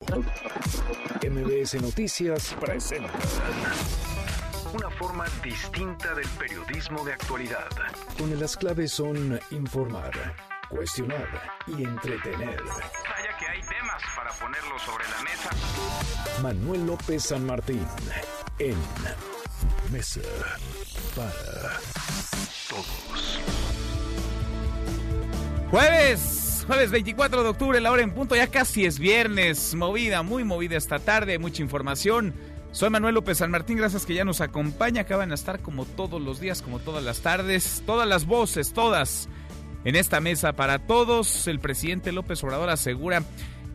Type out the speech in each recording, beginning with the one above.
MBS Noticias presenta una forma distinta del periodismo de actualidad, donde las claves son informar, cuestionar y entretener. Vaya que hay temas para ponerlos sobre la mesa. Manuel López San Martín en Mesa para Todos. Jueves, jueves 24 de octubre, la hora en punto, ya casi es viernes, movida, muy movida esta tarde, mucha información. Soy Manuel López San Martín, gracias que ya nos acompaña, acaban de estar como todos los días, como todas las tardes, todas las voces, todas en esta mesa para todos. El presidente López Obrador asegura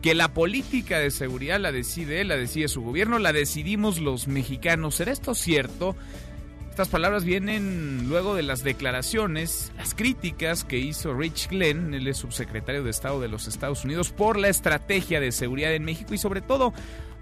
que la política de seguridad la decide él, la decide su gobierno, la decidimos los mexicanos. ¿Será esto cierto? Estas palabras vienen luego de las declaraciones, las críticas que hizo Rich Glenn, el subsecretario de Estado de los Estados Unidos, por la estrategia de seguridad en México y sobre todo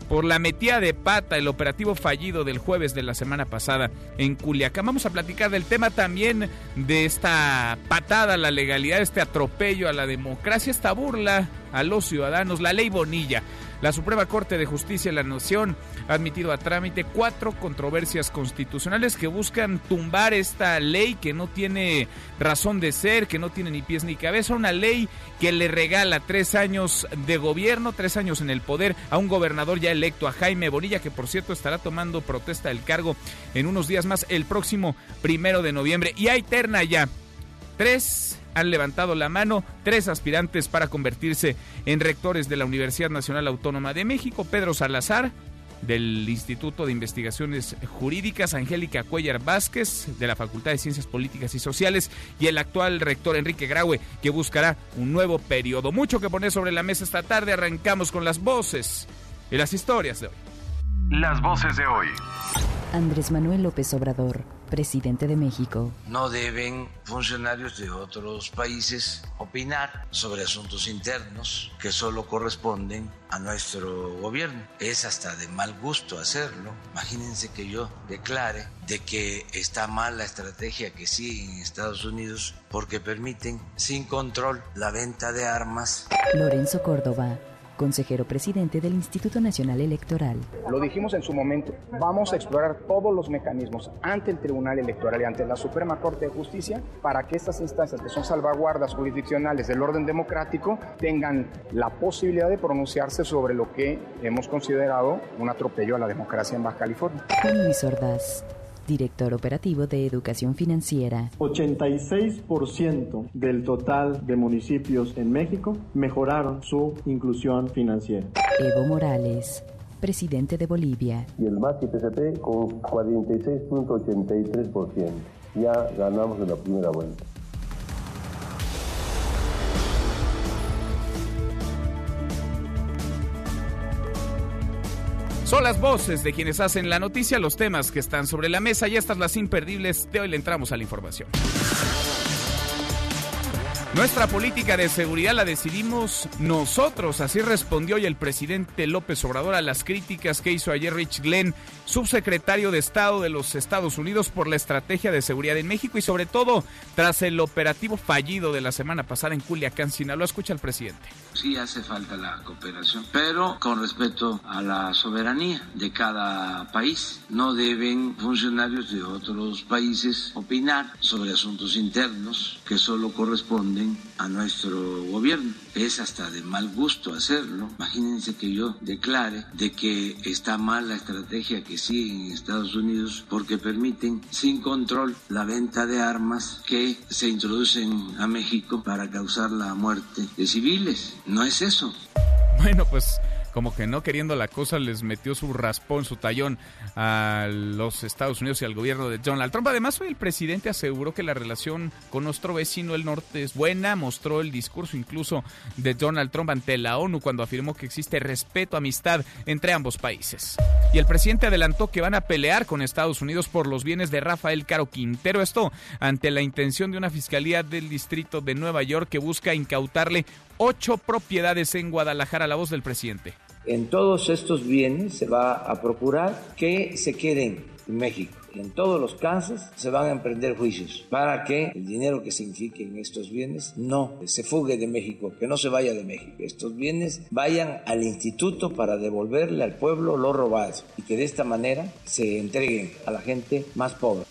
por la metida de pata, el operativo fallido del jueves de la semana pasada en Culiacán. Vamos a platicar del tema también de esta patada a la legalidad, este atropello a la democracia, esta burla a los ciudadanos, la ley Bonilla. La Suprema Corte de Justicia de la Nación ha admitido a trámite cuatro controversias constitucionales que buscan tumbar esta ley que no tiene razón de ser, que no tiene ni pies ni cabeza, una ley que le regala tres años de gobierno, tres años en el poder a un gobernador ya electo, a Jaime Bonilla, que por cierto estará tomando protesta del cargo en unos días más, el próximo primero de noviembre. Y hay terna ya. Tres han levantado la mano tres aspirantes para convertirse en rectores de la Universidad Nacional Autónoma de México, Pedro Salazar, del Instituto de Investigaciones Jurídicas, Angélica Cuellar Vázquez, de la Facultad de Ciencias Políticas y Sociales, y el actual rector Enrique Graue, que buscará un nuevo periodo. Mucho que poner sobre la mesa esta tarde, arrancamos con las voces y las historias de hoy. Las voces de hoy. Andrés Manuel López Obrador, presidente de México. No deben funcionarios de otros países opinar sobre asuntos internos que solo corresponden a nuestro gobierno. Es hasta de mal gusto hacerlo. Imagínense que yo declare de que está mal la estrategia que sigue en Estados Unidos porque permiten sin control la venta de armas. Lorenzo Córdoba, consejero presidente del Instituto Nacional Electoral. Lo dijimos en su momento, vamos a explorar todos los mecanismos ante el Tribunal Electoral y ante la Suprema Corte de Justicia para que estas instancias, que son salvaguardas jurisdiccionales del orden democrático, tengan la posibilidad de pronunciarse sobre lo que hemos considerado un atropello a la democracia en Baja California. Luis Ordaz, director operativo de Educación Financiera. 86% del total de municipios en México mejoraron su inclusión financiera. Evo Morales, presidente de Bolivia. Y el MAS PCP con 46.83%. Ya ganamos en la primera vuelta. Son las voces de quienes hacen la noticia, los temas que están sobre la mesa y estas las imperdibles. De hoy le entramos a la información. Nuestra política de seguridad la decidimos nosotros, así respondió hoy el presidente López Obrador a las críticas que hizo ayer Rich Glenn, subsecretario de Estado de los Estados Unidos por la estrategia de seguridad en México y sobre todo tras el operativo fallido de la semana pasada en Culiacán, Sinaloa. Escucha al presidente. Sí hace falta la cooperación, pero con respeto a la soberanía de cada país. No deben funcionarios de otros países opinar sobre asuntos internos que solo corresponden a nuestro gobierno. Es hasta de mal gusto hacerlo. Imagínense que yo declare de que está mal la estrategia que sigue en Estados Unidos porque permiten sin control la venta de armas que se introducen a México para causar la muerte de civiles. No es eso. Bueno, pues como que no queriendo la cosa, les metió su raspón, su tallón a los Estados Unidos y al gobierno de Donald Trump. Además, hoy el presidente aseguró que la relación con nuestro vecino el norte es buena, mostró el discurso incluso de Donald Trump ante la ONU cuando afirmó que existe respeto, amistad entre ambos países. Y el presidente adelantó que van a pelear con Estados Unidos por los bienes de Rafael Caro Quintero, esto ante la intención de una fiscalía del distrito de Nueva York que busca incautarle ocho propiedades en Guadalajara, la voz del presidente. En todos estos bienes se va a procurar que se queden en México. En todos los casos se van a emprender juicios para que el dinero que signifique en estos bienes no se fugue de México, que no se vaya de México. Estos bienes vayan al instituto para devolverle al pueblo lo robado y que de esta manera se entreguen a la gente más pobre.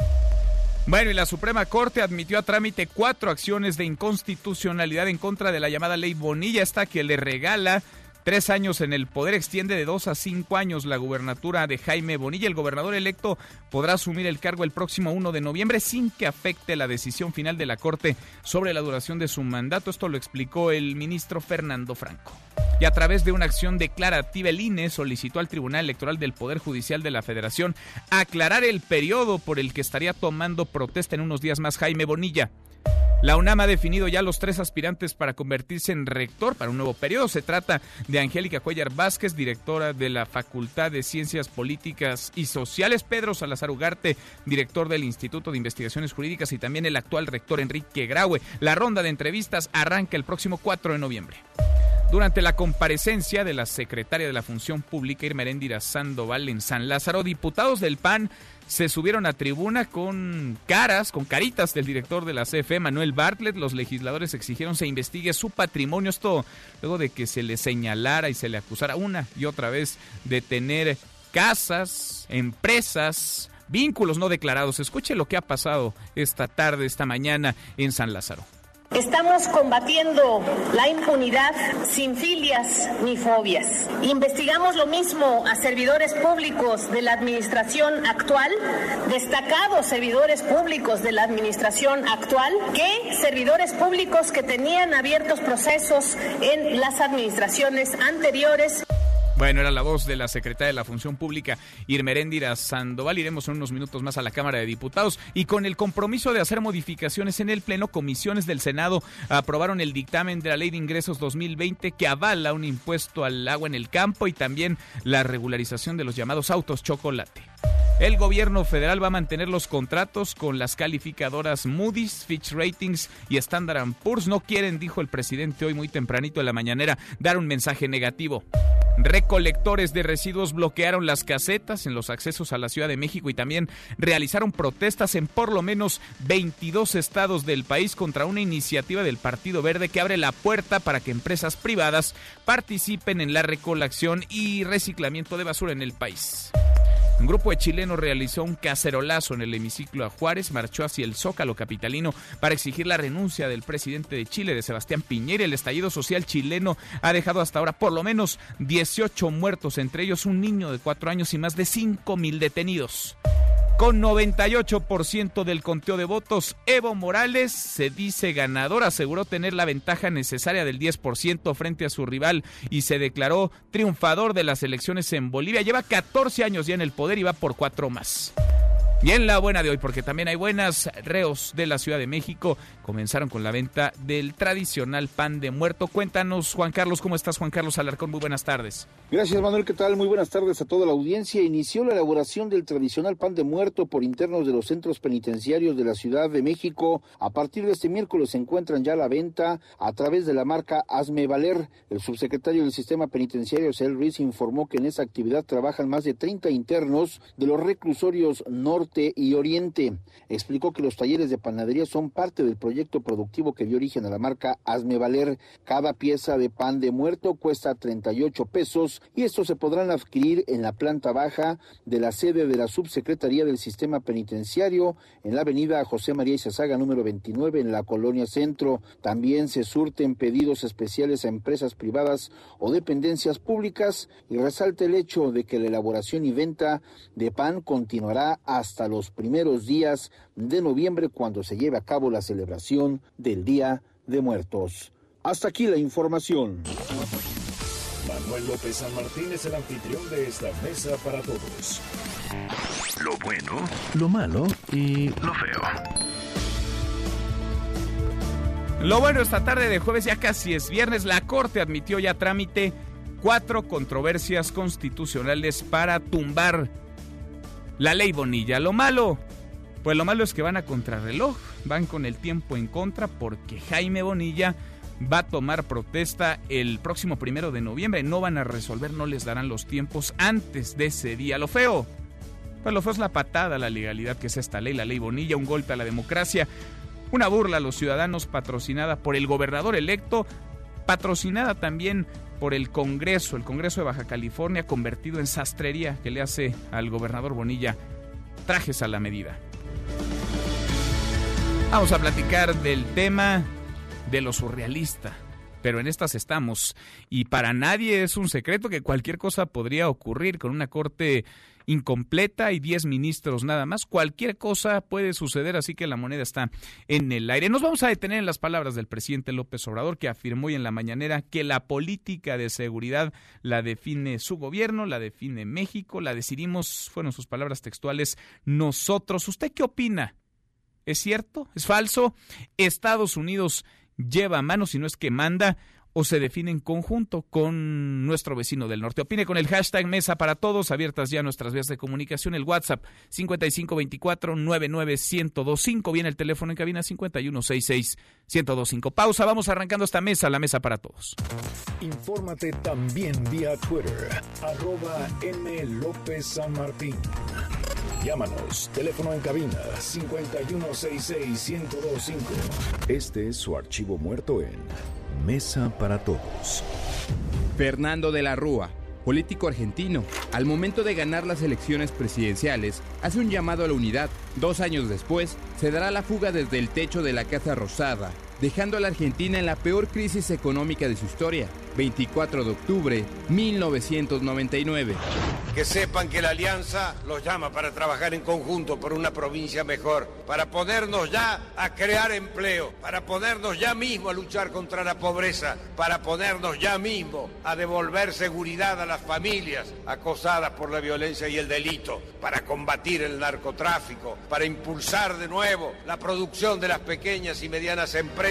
Bueno, y la Suprema Corte admitió a trámite cuatro acciones de inconstitucionalidad en contra de la llamada ley Bonilla, esta que le regala Tres años en el poder extiende de dos a cinco años la gubernatura de Jaime Bonilla. El gobernador electo podrá asumir el cargo el próximo 1 de noviembre sin que afecte la decisión final de la Corte sobre la duración de su mandato. Esto lo explicó el ministro Fernando Franco. Y a través de una acción declarativa, el INE solicitó al Tribunal Electoral del Poder Judicial de la Federación aclarar el periodo por el que estaría tomando protesta en unos días más Jaime Bonilla. La UNAM ha definido ya los tres aspirantes para convertirse en rector para un nuevo periodo. Se trata de Angélica Cuellar Vázquez, directora de la Facultad de Ciencias Políticas y Sociales, Pedro Salazar Ugarte, director del Instituto de Investigaciones Jurídicas y también el actual rector Enrique Graue. La ronda de entrevistas arranca el próximo 4 de noviembre. Durante la comparecencia de la secretaria de la Función Pública, Irmeréndira Sandoval, en San Lázaro, diputados del PAN se subieron a tribuna con caras, con caritas del director de la CFE, Manuel Bartlett. Los legisladores exigieron se investigue su patrimonio. Esto luego de que se le señalara y se le acusara una y otra vez de tener casas, empresas, vínculos no declarados. Escuche lo que ha pasado esta tarde, esta mañana en San Lázaro. Estamos combatiendo la impunidad sin filias ni fobias. Investigamos lo mismo a servidores públicos de la administración actual, destacados servidores públicos de la administración actual, que servidores públicos que tenían abiertos procesos en las administraciones anteriores. Bueno, era la voz de la secretaria de la Función Pública, Irmeréndira Sandoval. Iremos en unos minutos más a la Cámara de Diputados y con el compromiso de hacer modificaciones en el Pleno, comisiones del Senado aprobaron el dictamen de la Ley de Ingresos 2020 que avala un impuesto al agua en el campo y también la regularización de los llamados autos chocolate. El gobierno federal va a mantener los contratos con las calificadoras Moody's, Fitch Ratings y Standard Poor's. No quieren, dijo el presidente hoy muy tempranito en la mañanera, dar un mensaje negativo. Recolectores de residuos bloquearon las casetas en los accesos a la Ciudad de México y también realizaron protestas en por lo menos 22 estados del país contra una iniciativa del Partido Verde que abre la puerta para que empresas privadas participen en la recolección y reciclamiento de basura en el país. Un grupo de chilenos realizó un cacerolazo en el hemiciclo a Juárez, marchó hacia el Zócalo capitalino para exigir la renuncia del presidente de Chile, de Sebastián Piñera. El estallido social chileno ha dejado hasta ahora por lo menos 18 muertos, entre ellos un niño de 4 años y más de 5 mil detenidos. Con 98% del conteo de votos, Evo Morales se dice ganador, aseguró tener la ventaja necesaria del 10% frente a su rival y se declaró triunfador de las elecciones en Bolivia. Lleva 14 años ya en el poder y va por cuatro más. Y en la buena de hoy, porque también hay buenas, reos de la Ciudad de México comenzaron con la venta del tradicional pan de muerto. Cuéntanos, Juan Carlos, ¿cómo estás, Juan Carlos Alarcón? Muy buenas tardes. Gracias, Manuel, ¿qué tal? Muy buenas tardes a toda la audiencia. Inició la elaboración del tradicional pan de muerto por internos de los centros penitenciarios de la Ciudad de México. A partir de este miércoles se encuentran ya a la venta a través de la marca Hazme Valer. El subsecretario del Sistema Penitenciario, Cel Ruiz, informó que en esa actividad trabajan más de 30 internos de los reclusorios norte y Oriente. Explicó que los talleres de panadería son parte del proyecto productivo que dio origen a la marca Hazme Valer. Cada pieza de pan de muerto cuesta 38 pesos y estos se podrán adquirir en la planta baja de la sede de la Subsecretaría del Sistema Penitenciario en la avenida José María Izazaga número 29 en la Colonia Centro. También se surten pedidos especiales a empresas privadas o dependencias públicas y resalta el hecho de que la elaboración y venta de pan continuará hasta hasta los primeros días de noviembre cuando se lleve a cabo la celebración del Día de Muertos. Hasta aquí la información. Manuel López San Martín es el anfitrión de esta mesa para todos. Lo bueno, lo malo y lo feo. Lo bueno esta tarde de jueves, ya casi es viernes, la Corte admitió ya trámite cuatro controversias constitucionales para tumbar la ley Bonilla. Lo malo, pues lo malo es que van a contrarreloj, van con el tiempo en contra porque Jaime Bonilla va a tomar protesta el próximo primero de noviembre. No van a resolver, no les darán los tiempos antes de ese día. Lo feo, Pero lo fue es la patada a la legalidad que es esta ley, la ley Bonilla, un golpe a la democracia, una burla a los ciudadanos patrocinada por el gobernador electo, patrocinada también por el Congreso, el Congreso de Baja California, convertido en sastrería que le hace al gobernador Bonilla trajes a la medida. Vamos a platicar del tema de lo surrealista, pero en estas estamos. Y para nadie es un secreto que cualquier cosa podría ocurrir con una corte incompleta y 10 ministros nada más. Cualquier cosa puede suceder, así que la moneda está en el aire. Nos vamos a detener en las palabras del presidente López Obrador, que afirmó hoy en la mañanera que la política de seguridad la define su gobierno, la define México, la decidimos, fueron sus palabras textuales, nosotros. ¿Usted qué opina? ¿Es cierto? ¿Es falso? Estados Unidos lleva manos y no es que manda o se define en conjunto con nuestro vecino del norte. Opine con el hashtag Mesa para Todos, abiertas ya nuestras vías de comunicación, el WhatsApp 5524-99125, viene el teléfono en cabina 5166-1025. Pausa, vamos arrancando esta mesa, la Mesa para Todos. Infórmate también vía Twitter, arroba M. López San Martín. Llámanos, teléfono en cabina 5166-1025. Este es su archivo muerto en Mesa para Todos. Fernando de la Rúa, político argentino, al momento de ganar las elecciones presidenciales, hace un llamado a la unidad. Dos años después, se dará la fuga desde el techo de la Casa Rosada, dejando a la Argentina en la peor crisis económica de su historia. 24 de octubre 1999. Que sepan que la alianza los llama para trabajar en conjunto por una provincia mejor, para podernos ya a crear empleo, para podernos ya mismo a luchar contra la pobreza, para podernos ya mismo a devolver seguridad a las familias acosadas por la violencia y el delito, para combatir el narcotráfico, para impulsar de nuevo la producción de las pequeñas y medianas empresas.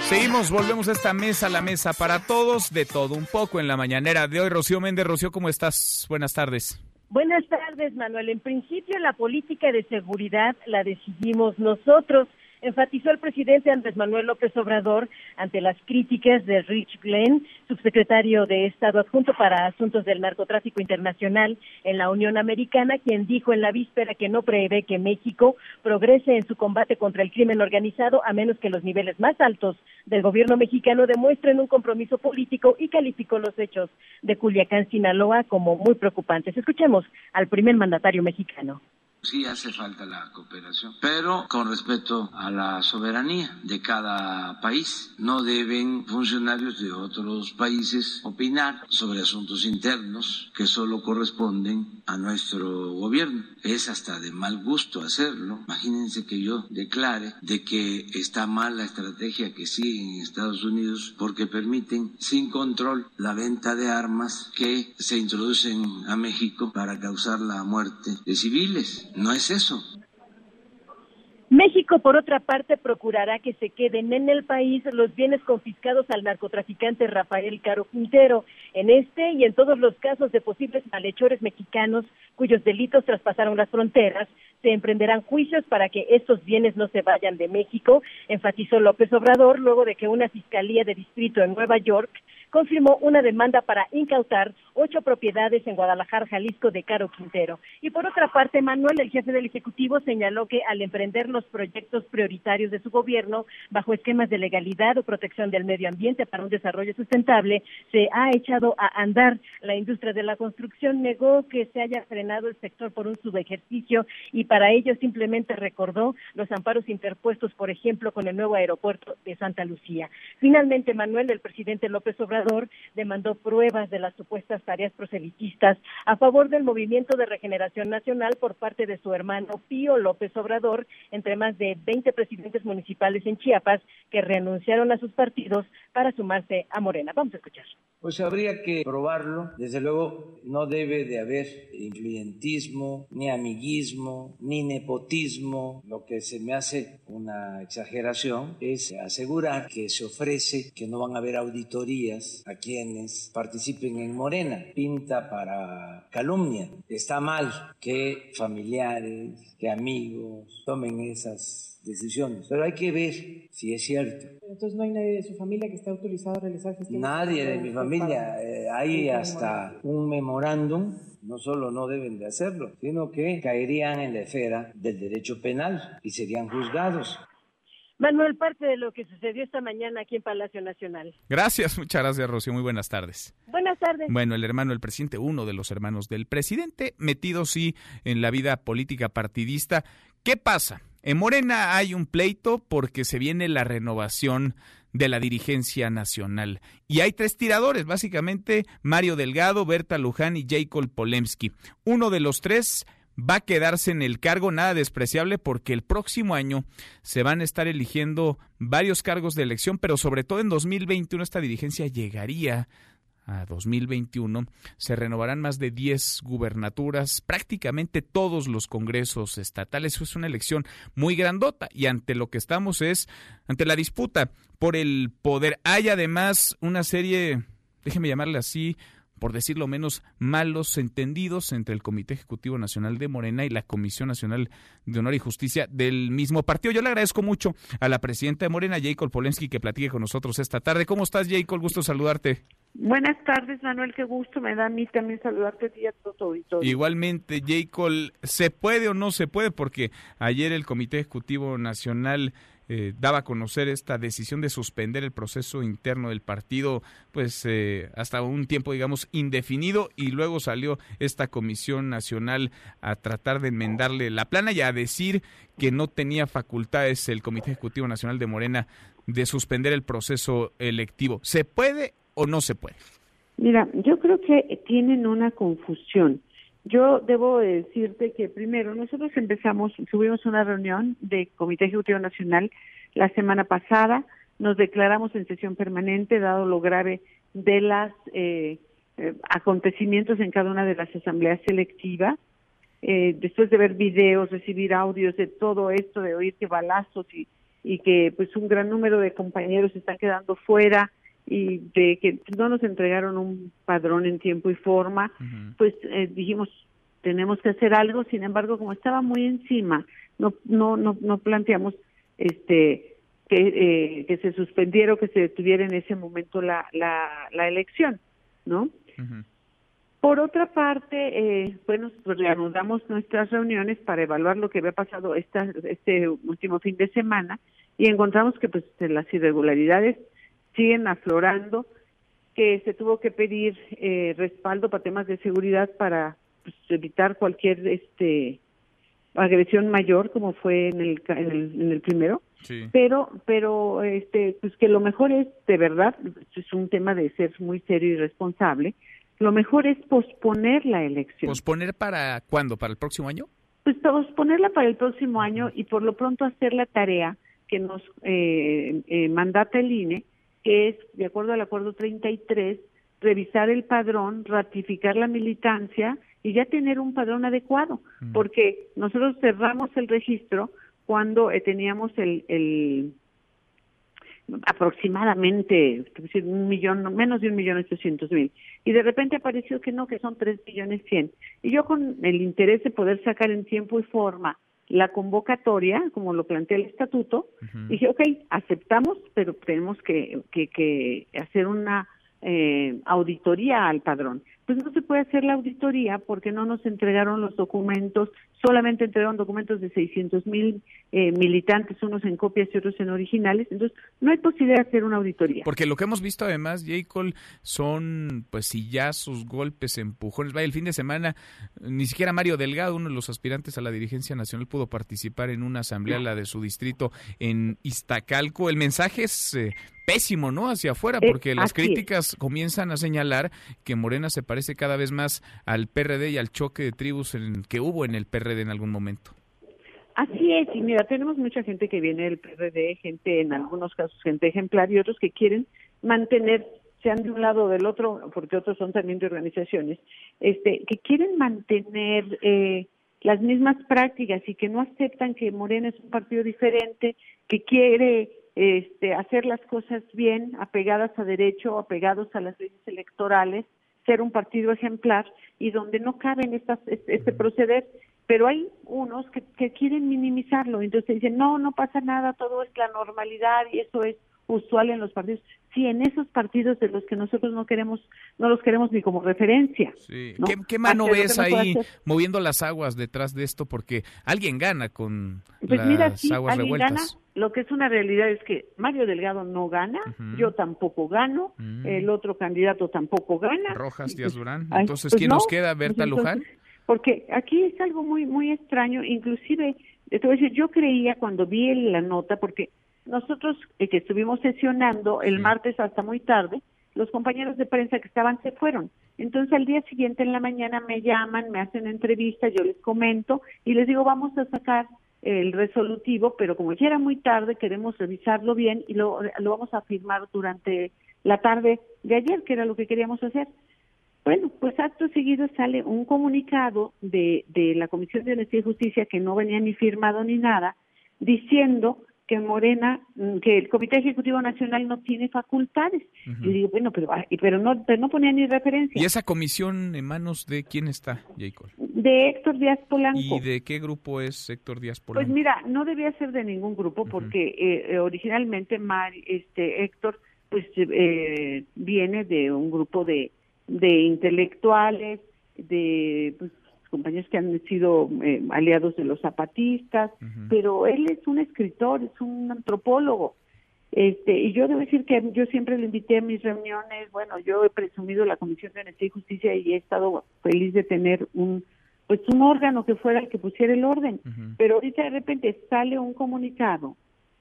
Seguimos, volvemos a esta mesa, la mesa para todos, de todo un poco en la mañanera de hoy. Rocío Méndez, Rocío, ¿cómo estás? Buenas tardes. Buenas tardes, Manuel. En principio, la política de seguridad la decidimos nosotros enfatizó el presidente Andrés Manuel López Obrador ante las críticas de Rich Glenn, subsecretario de Estado adjunto para asuntos del narcotráfico internacional en la Unión Americana, quien dijo en la víspera que no prevé que México progrese en su combate contra el crimen organizado a menos que los niveles más altos del gobierno mexicano demuestren un compromiso político y calificó los hechos de Culiacán, Sinaloa como muy preocupantes. Escuchemos al primer mandatario mexicano. Sí hace falta la cooperación, pero con respeto a la soberanía de cada país. No deben funcionarios de otros países opinar sobre asuntos internos que solo corresponden a nuestro gobierno. Es hasta de mal gusto hacerlo. Imagínense que yo declare de que está mal la estrategia que siguen en Estados Unidos porque permiten sin control la venta de armas que se introducen a México para causar la muerte de civiles. No es eso. México, por otra parte, procurará que se queden en el país los bienes confiscados al narcotraficante Rafael Caro Quintero. En este y en todos los casos de posibles malhechores mexicanos cuyos delitos traspasaron las fronteras, se emprenderán juicios para que estos bienes no se vayan de México, enfatizó López Obrador luego de que una fiscalía de distrito en Nueva York confirmó una demanda para incautar ocho propiedades en Guadalajara, Jalisco, de Caro Quintero. Y por otra parte, Manuel, el jefe del Ejecutivo, señaló que al emprender los proyectos prioritarios de su gobierno bajo esquemas de legalidad o protección del medio ambiente para un desarrollo sustentable, se ha echado a andar la industria de la construcción. Negó que se haya frenado el sector por un subejercicio y para ello simplemente recordó los amparos interpuestos, por ejemplo, con el nuevo aeropuerto de Santa Lucía. Finalmente, Manuel, el presidente López Obrador, demandó pruebas de las supuestas tareas proselitistas a favor del Movimiento de Regeneración Nacional por parte de su hermano Pío López Obrador, entre más de 20 presidentes municipales en Chiapas que renunciaron a sus partidos para sumarse a Morena. Vamos a escuchar. Pues habría que probarlo. Desde luego no debe de haber influyentismo, ni amiguismo, ni nepotismo. Lo que se me hace una exageración es asegurar que se ofrece que no van a haber auditorías a quienes participen en Morena. Pinta para calumnia. Está mal que familiares, que amigos tomen esas decisiones. Pero hay que ver si es cierto. Entonces no hay nadie de su familia que esté autorizado a realizar gestiones. Nadie de mi familia familia, eh, hay hasta un memorándum no solo no deben de hacerlo, sino que caerían en la esfera del derecho penal y serían juzgados. Manuel, parte de lo que sucedió esta mañana aquí en Palacio Nacional. Gracias, muchas gracias, Rocío. Muy buenas tardes. Buenas tardes. Bueno, el hermano del presidente, uno de los hermanos del presidente, metido sí en la vida política partidista. ¿Qué pasa? En Morena hay un pleito porque se viene la renovación de la dirigencia nacional. Y hay tres tiradores, básicamente Mario Delgado, Berta Luján y Jacob Polemski. Uno de los tres va a quedarse en el cargo, nada despreciable, porque el próximo año se van a estar eligiendo varios cargos de elección, pero sobre todo en 2021 esta dirigencia llegaría a 2021 se renovarán más de 10 gubernaturas, prácticamente todos los congresos estatales. Es una elección muy grandota y ante lo que estamos es ante la disputa por el poder. Hay además una serie, déjeme llamarle así, por decirlo menos, malos entendidos entre el Comité Ejecutivo Nacional de Morena y la Comisión Nacional de Honor y Justicia del mismo partido. Yo le agradezco mucho a la presidenta de Morena, Jacob Polensky, que platique con nosotros esta tarde. ¿Cómo estás, Jacob? Gusto saludarte. Buenas tardes, Manuel, qué gusto me da a mí también saludarte a a todo auditorio. Igualmente, Jacob, ¿se puede o no se puede? Porque ayer el Comité Ejecutivo Nacional eh, daba a conocer esta decisión de suspender el proceso interno del partido, pues eh, hasta un tiempo, digamos, indefinido, y luego salió esta comisión nacional a tratar de enmendarle la plana y a decir que no tenía facultades el Comité Ejecutivo Nacional de Morena de suspender el proceso electivo. ¿Se puede o no se puede? Mira, yo creo que tienen una confusión. Yo debo decirte que primero nosotros empezamos, tuvimos una reunión de Comité Ejecutivo Nacional la semana pasada, nos declaramos en sesión permanente dado lo grave de los eh, eh, acontecimientos en cada una de las asambleas selectivas. Eh, después de ver videos, recibir audios de todo esto, de oír que balazos y, y que pues un gran número de compañeros están quedando fuera, y de que no nos entregaron un padrón en tiempo y forma, pues eh, dijimos tenemos que hacer algo. Sin embargo, como estaba muy encima, no no no, no planteamos este que, eh, que se suspendiera o que se detuviera en ese momento la la, la elección, ¿no? Por otra parte, eh, bueno, pues reanudamos nuestras reuniones para evaluar lo que había pasado esta, este último fin de semana y encontramos que pues las irregularidades siguen aflorando, que se tuvo que pedir eh, respaldo para temas de seguridad para pues, evitar cualquier este agresión mayor como fue en el, en el, primero. Pero pero este pues que lo mejor es de verdad es un tema de ser muy serio y responsable lo mejor es posponer la elección. Posponer para cuándo para el próximo año pues posponerla para el próximo año y por lo pronto hacer la tarea que nos eh, eh, mandata el INE es, de acuerdo al acuerdo 33, revisar el padrón, ratificar la militancia y ya tener un padrón adecuado, porque nosotros cerramos el registro cuando eh, teníamos el, el aproximadamente un millón, menos de un millón ochocientos mil. Y de repente apareció que no, que son tres millones cien. Y yo con el interés de poder sacar en tiempo y forma la convocatoria, como lo plantea el estatuto, dije, ok, aceptamos, pero tenemos que, que, que hacer una eh, auditoría al padrón. Pues no se puede hacer la auditoría porque no nos entregaron los documentos, solamente entregaron documentos de 600 mil eh, militantes, unos en copias y otros en originales, entonces no hay posibilidad de hacer una auditoría. Porque lo que hemos visto además, Jacob, son pues sillazos, golpes, empujones. Vaya, el fin de semana ni siquiera Mario Delgado, uno de los aspirantes a la dirigencia nacional, pudo participar en una asamblea, la de su distrito en Iztacalco. El mensaje es eh, pésimo, ¿no? Hacia afuera, eh, porque las críticas comienzan a señalar que Morena se parece cada vez más al PRD y al choque de tribus en, que hubo en el PRD en algún momento. Así es, y mira, tenemos mucha gente que viene del PRD, gente en algunos casos, gente ejemplar y otros que quieren mantener, sean de un lado o del otro, porque otros son también de organizaciones, este, que quieren mantener eh, las mismas prácticas y que no aceptan que Morena es un partido diferente, que quiere este, hacer las cosas bien, apegadas a derecho, apegados a las leyes electorales, ser un partido ejemplar y donde no caben estas, este, proceder. Pero hay unos que, que quieren minimizarlo, entonces dicen, no, no pasa nada, todo es la normalidad y eso es usual en los partidos. Sí, en esos partidos de los que nosotros no queremos, no los queremos ni como referencia. Sí. ¿Qué, mano ves ahí moviendo las aguas detrás de esto? Porque alguien gana con pues las mira, sí, aguas alguien revueltas. Gana. Lo que es una realidad es que Mario Delgado no gana, yo tampoco gano, el otro candidato tampoco gana. Rojas Díaz Durán. Ay, Entonces, pues ¿quién no, nos queda? ¿Berta pues Luján? entonces, Porque aquí es algo muy muy extraño, inclusive te voy a decir, yo creía cuando vi la nota, porque nosotros eh, que estuvimos sesionando el martes hasta muy tarde, los compañeros de prensa que estaban se fueron. Entonces al día siguiente en la mañana me llaman, me hacen entrevista, yo les comento y les digo, vamos a sacar el resolutivo, pero como ya era muy tarde, queremos revisarlo bien y lo, lo vamos a firmar durante la tarde de ayer, que era lo que queríamos hacer. Bueno, pues acto seguido sale un comunicado de, de la Comisión de Honestidad y Justicia que no venía ni firmado ni nada, diciendo que Morena, mm, que el Comité Ejecutivo Nacional no tiene facultades. Y digo, bueno, pero, pero no, pero no ponía ni referencia. ¿Y esa comisión en manos de quién está, Jacob? De Héctor Díaz Polanco. ¿Y de qué grupo es Héctor Díaz Pues Polanco? mira, no debía ser de ningún grupo porque eh, eh, originalmente Mar, este Héctor pues eh, viene de un grupo de, de intelectuales, de pues, compañeros que han sido eh, aliados de los zapatistas, pero él es un escritor, es un antropólogo. Este, y yo debo decir que yo siempre lo invité a mis reuniones, bueno, yo he presumido la Comisión de Honestidad y Justicia y he estado feliz de tener un pues un órgano que fuera el que pusiera el orden, pero ahorita de repente sale un comunicado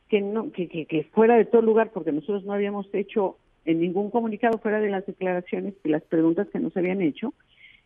que no que, que, que fuera de todo lugar porque nosotros no habíamos hecho en ningún comunicado fuera de las declaraciones y las preguntas que nos habían hecho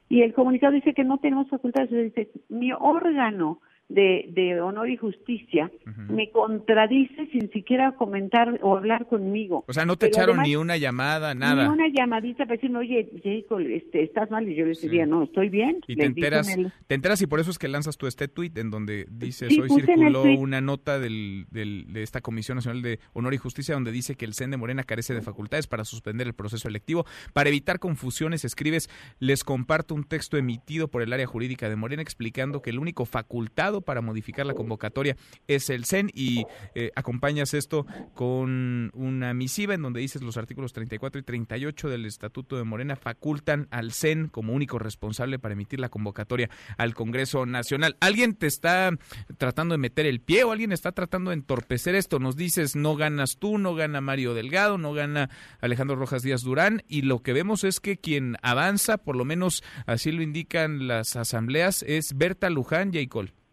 y el comunicado dice que no tenemos facultades. Dice mi órgano de, de honor y justicia me contradice sin siquiera comentar o hablar conmigo O sea, no te Pero echaron además- ni una llamada, ni nada. una llamadita para decirme, oye, Jacob, este, estás mal. Y yo les diría, no, estoy bien. Y te enteras, el- te enteras y por eso es que lanzas tú este tuit en donde dices, Sí, hoy circuló una nota del, del- de esta Comisión Nacional de Honor y Justicia donde dice que el CEN de Morena carece de facultades para suspender el proceso electivo. Para evitar confusiones, escribes, les comparto un texto emitido por el área jurídica de Morena explicando que el único facultado para modificar la convocatoria es el CEN y eh, acompañas esto con una misiva en donde dices los artículos 34 y 38 del Estatuto de Morena facultan al CEN como único responsable para emitir la convocatoria al Congreso Nacional. ¿Alguien te está tratando de meter el pie o alguien está tratando de entorpecer esto? Nos dices, no ganas tú, no gana Mario Delgado, no gana Alejandro Rojas Díaz Durán y lo que vemos es que quien avanza, por lo menos así lo indican las asambleas, es Berta Luján y.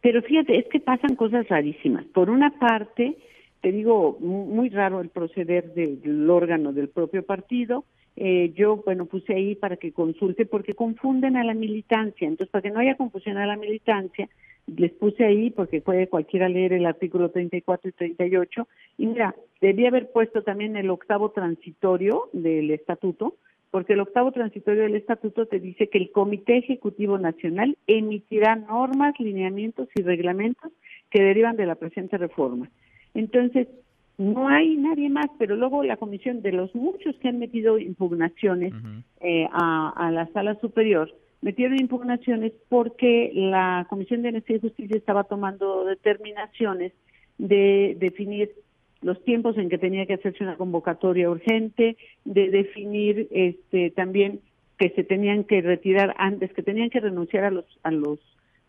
Pero fíjate, es que pasan cosas rarísimas. Por una parte, te digo, mu- muy raro el proceder de- del órgano del propio partido. Eh, yo, bueno, puse ahí para que consulte porque confunden a la militancia. Entonces, para que no haya confusión a la militancia, les puse ahí porque puede cualquiera leer el artículo 34 y 38. Y mira, debía haber puesto también el octavo transitorio del estatuto, porque el octavo transitorio del estatuto te dice que el Comité Ejecutivo Nacional emitirá normas, lineamientos y reglamentos que derivan de la presente reforma. Entonces, no hay nadie más, pero luego la comisión de los muchos que han metido impugnaciones eh, a, a la sala superior, metieron impugnaciones porque la Comisión de Honestidad y Justicia estaba tomando determinaciones de definir los tiempos en que tenía que hacerse una convocatoria urgente, de definir este también que se tenían que retirar antes, que tenían que renunciar a los a los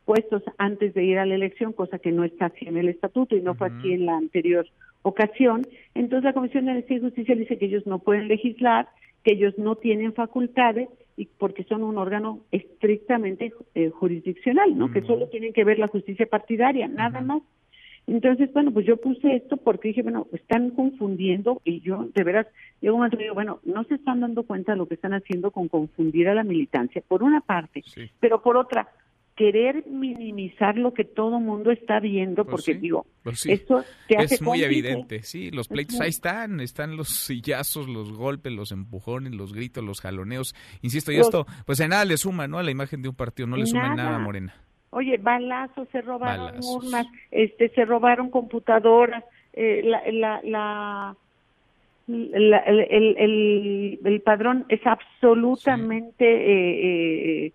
puestos antes de ir a la elección, cosa que no está así en el estatuto y no fue así en la anterior ocasión. Entonces la Comisión de Honestidad y Justicia dice que ellos no pueden legislar, que ellos no tienen facultades y porque son un órgano estrictamente eh, jurisdiccional, ¿no? Que solo tienen que ver la justicia partidaria, nada más. Entonces, bueno, pues yo puse esto porque dije, bueno, están confundiendo y yo, de veras, llegó un momento digo, bueno, no se están dando cuenta de lo que están haciendo con confundir a la militancia, por una parte, pero por otra, querer minimizar lo que todo mundo está viendo, Pues porque sí, digo, pues sí. esto te hace es muy cómplice. evidente, sí, los pleitos ahí están, están los sillazos, los golpes, los empujones, los gritos, los jaloneos, insisto, y Los- esto, pues en nada le suma, ¿no? A la imagen de un partido, no le suma en nada Nada. a Morena. Oye, balazos, se robaron Balazos. urnas, este, se robaron computadoras, eh, la, la, la, la- el, el, el- el padrón es absolutamente eh, eh,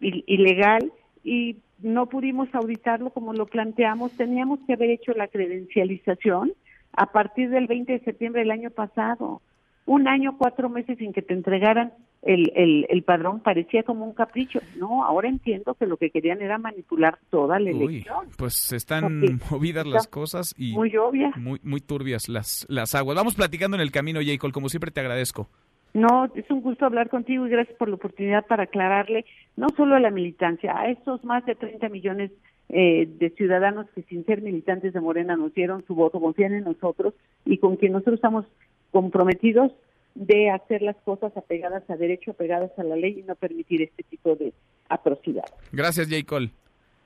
il- ilegal y no pudimos auditarlo como lo planteamos. Teníamos que haber hecho la credencialización a partir del 20 de septiembre del año pasado. Un año, cuatro meses sin que te entregaran el, el, el padrón parecía como un capricho. No, ahora entiendo que lo que querían era manipular toda la elección. pues están movidas las cosas y muy obvias. Muy, muy turbias las, las aguas. Vamos platicando en el camino, Jacob. Como siempre te agradezco. No, es un gusto hablar contigo y gracias por la oportunidad para aclararle no solo a la militancia, a esos más de 30 millones eh, de ciudadanos que sin ser militantes de Morena nos dieron su voto, confían en nosotros y con quien nosotros estamos comprometidos de hacer las cosas apegadas a derecho, apegadas a la ley y no permitir este tipo de atrocidad. Gracias, J. Cole.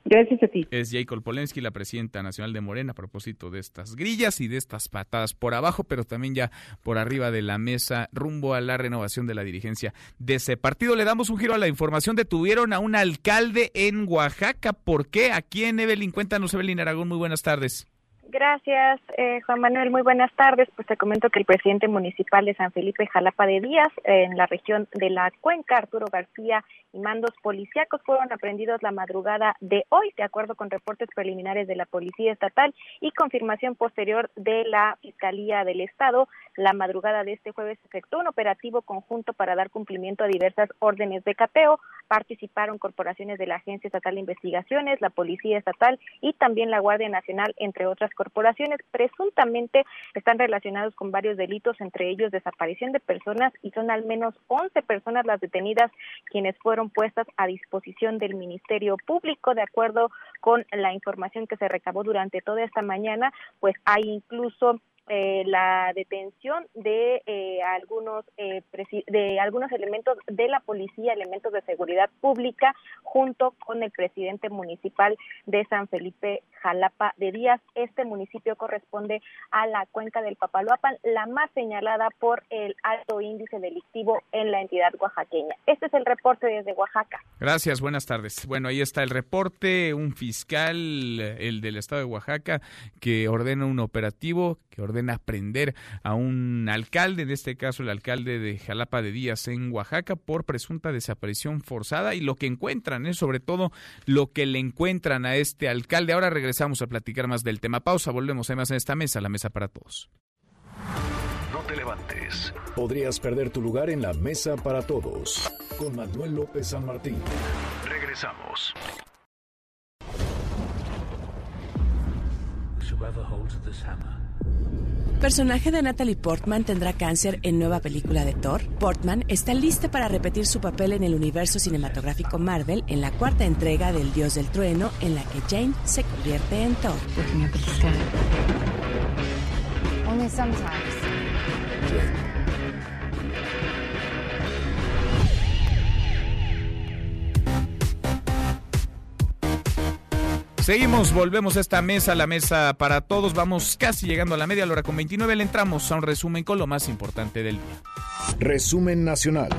Gracias a ti. Es Jacob Polensky, la presidenta nacional de Morena, a propósito de estas grillas y de estas patadas por abajo, pero también ya por arriba de la mesa, rumbo a la renovación de la dirigencia de ese partido. Le damos un giro a la información. Detuvieron a un alcalde en Oaxaca. ¿Por qué? Aquí en Evelyn. Cuéntanos, Evelyn Aragón. Muy buenas tardes. Gracias, eh, Juan Manuel. Muy buenas tardes. Pues te comento que el presidente municipal de San Felipe Jalapa de Díaz, en la región de la Cuenca, Arturo García, y mandos policíacos fueron aprendidos la madrugada de hoy, de acuerdo con reportes preliminares de la Policía Estatal y confirmación posterior de la Fiscalía del Estado. La madrugada de este jueves se efectuó un operativo conjunto para dar cumplimiento a diversas órdenes de cateo. Participaron corporaciones de la Agencia Estatal de Investigaciones, la Policía Estatal y también la Guardia Nacional, entre otras corporaciones. Presuntamente están relacionados con varios delitos, entre ellos desaparición de personas y son al menos 11 personas las detenidas quienes fueron puestas a disposición del Ministerio Público. De acuerdo con la información que se recabó durante toda esta mañana, pues hay incluso eh, la detención de eh, algunos eh, de algunos elementos de la policía, elementos de seguridad pública, junto con el presidente municipal de San Felipe Jalapa de Díaz. Este municipio corresponde a la cuenca del Papaloapan, la más señalada por el alto índice delictivo en la entidad oaxaqueña. Este es el reporte desde Oaxaca. Gracias, buenas tardes. Bueno, ahí está el reporte, un fiscal, el del estado de Oaxaca, que ordena un operativo, que ordena prender a un alcalde, en este caso el alcalde de Jalapa de Díaz en Oaxaca, por presunta desaparición forzada y lo que encuentran es sobre todo lo que le encuentran a este alcalde. Ahora regresamos a platicar más del tema. Pausa, volvemos además en esta mesa, la mesa para todos. No te levantes. Podrías perder tu lugar en la mesa para todos. Con Manuel López San Martín. Regresamos. Personaje de Natalie Portman tendrá cáncer en nueva película de Thor. Portman está lista para repetir su papel en el universo cinematográfico Marvel en la cuarta entrega del Dios del Trueno, en la que Jane se convierte en Thor. Seguimos, volvemos a esta mesa, la mesa para todos. Vamos casi llegando a la media, hora con 29 le entramos a un resumen con lo más importante del día. Resumen nacional.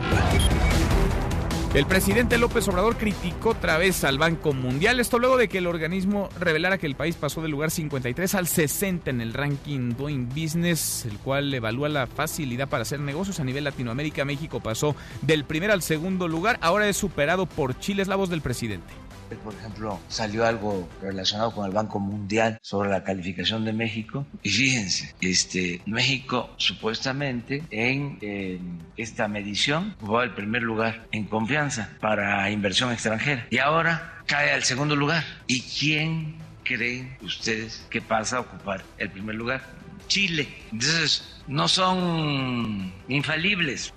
El presidente López Obrador criticó otra vez al Banco Mundial, esto luego de que el organismo revelara que el país pasó del lugar 53 al 60 en el ranking Doing Business, el cual evalúa la facilidad para hacer negocios a nivel Latinoamérica. México pasó del primer al segundo lugar, ahora es superado por Chile, es la voz del presidente. Por ejemplo, salió algo relacionado con el Banco Mundial sobre la calificación de México. Y fíjense, este, México supuestamente en esta medición fue el primer lugar en confianza para inversión extranjera. Y ahora cae al segundo lugar. ¿Y quién creen ustedes que pasa a ocupar el primer lugar? Chile. Entonces, no son infalibles.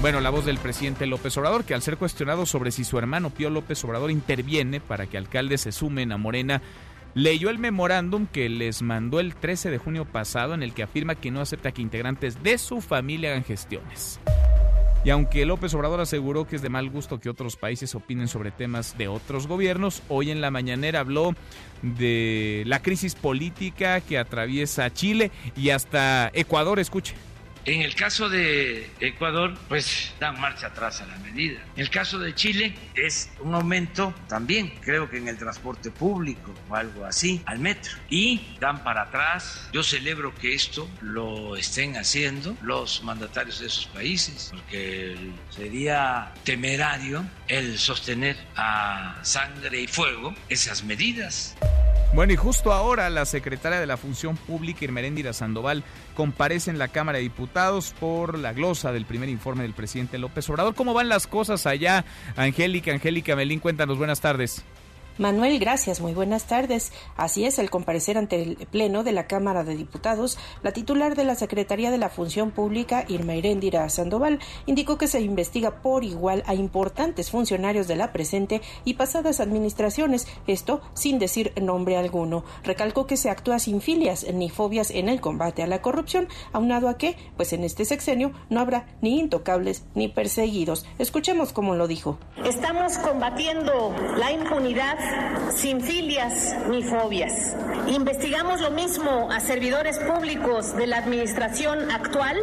Bueno, la voz del presidente López Obrador, que al ser cuestionado sobre si su hermano Pío López Obrador interviene para que alcaldes se sumen a Morena, leyó el memorándum que les mandó el 13 de junio pasado en el que afirma que no acepta que integrantes de su familia hagan gestiones. Y aunque López Obrador aseguró que es de mal gusto que otros países opinen sobre temas de otros gobiernos, hoy en la mañanera habló de la crisis política que atraviesa Chile y hasta Ecuador, escuche. En el caso de Ecuador, pues dan marcha atrás a la medida. En el caso de Chile es un aumento también, creo que en el transporte público o algo así, al metro. Y dan para atrás. Yo celebro que esto lo estén haciendo los mandatarios de esos países, porque sería temerario el sostener a sangre y fuego esas medidas. Bueno, y justo ahora la secretaria de la Función Pública, Irmeréndira Sandoval, comparece en la Cámara de Diputados por la glosa del primer informe del presidente López Obrador. ¿Cómo van las cosas allá? Angélica, Angélica Melín, cuéntanos, buenas tardes. Manuel, gracias. Muy buenas tardes. Así es, al comparecer ante el Pleno de la Cámara de Diputados, la titular de la Secretaría de la Función Pública, Irma Iréndira Sandoval, indicó que se investiga por igual a importantes funcionarios de la presente y pasadas administraciones, esto sin decir nombre alguno. Recalcó que se actúa sin filias ni fobias en el combate a la corrupción, aunado a que, pues en este sexenio no habrá ni intocables ni perseguidos. Escuchemos cómo lo dijo. Estamos combatiendo la impunidad sin filias ni fobias. Investigamos lo mismo a servidores públicos de la administración actual,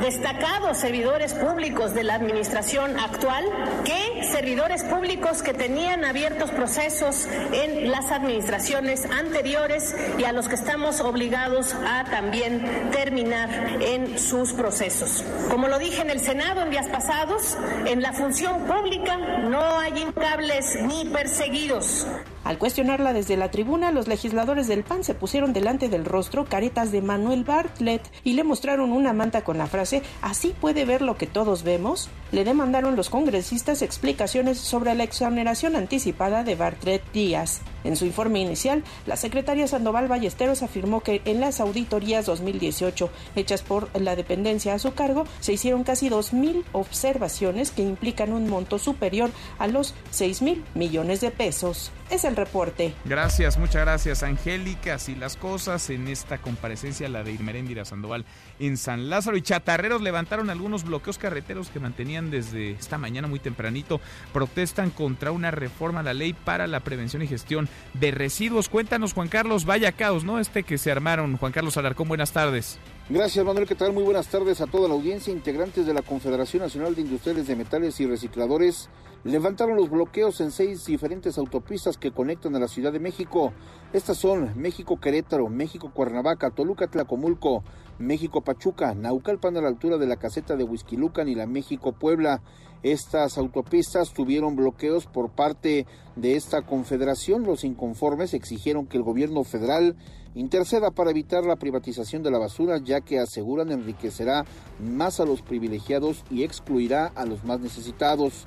destacados servidores públicos de la administración actual, que servidores públicos que tenían abiertos procesos en las administraciones anteriores y a los que estamos obligados a también terminar en sus procesos. Como lo dije en el Senado en días pasados, en la función pública no hay incables ni perseguidos. Sir. Al cuestionarla desde la tribuna, los legisladores del PAN se pusieron delante del rostro caretas de Manuel Bartlett y le mostraron una manta con la frase ¿Así puede ver lo que todos vemos? Le demandaron los congresistas explicaciones sobre la exoneración anticipada de Bartlett Díaz. En su informe inicial, la secretaria Sandoval Ballesteros afirmó que en las auditorías 2018 hechas por la dependencia a su cargo se hicieron casi 2.000 observaciones que implican un monto superior a los 6 mil millones de pesos. Es el reporte. Gracias, muchas gracias, Angélica. Así las cosas en esta comparecencia, la de Irmeréndira Sandoval en San Lázaro. Y chatarreros levantaron algunos bloqueos carreteros que mantenían desde esta mañana muy tempranito. Protestan contra una reforma a la ley para la prevención y gestión de residuos. Cuéntanos, Juan Carlos, vaya caos, ¿no? Este que se armaron. Juan Carlos Alarcón, buenas tardes. Gracias Manuel, ¿qué tal? Muy buenas tardes a toda la audiencia. Integrantes de la Confederación Nacional de Industriales de Metales y Recicladores levantaron los bloqueos en seis diferentes autopistas que conectan a la Ciudad de México. Estas son México Querétaro, México Cuernavaca, Toluca Tlacomulco, México Pachuca, Naucalpan a la altura de la caseta de Huizquilucan y la México Puebla. Estas autopistas tuvieron bloqueos por parte de esta confederación. Los inconformes exigieron que el gobierno federal interceda para evitar la privatización de la basura, ya que aseguran enriquecerá más a los privilegiados y excluirá a los más necesitados.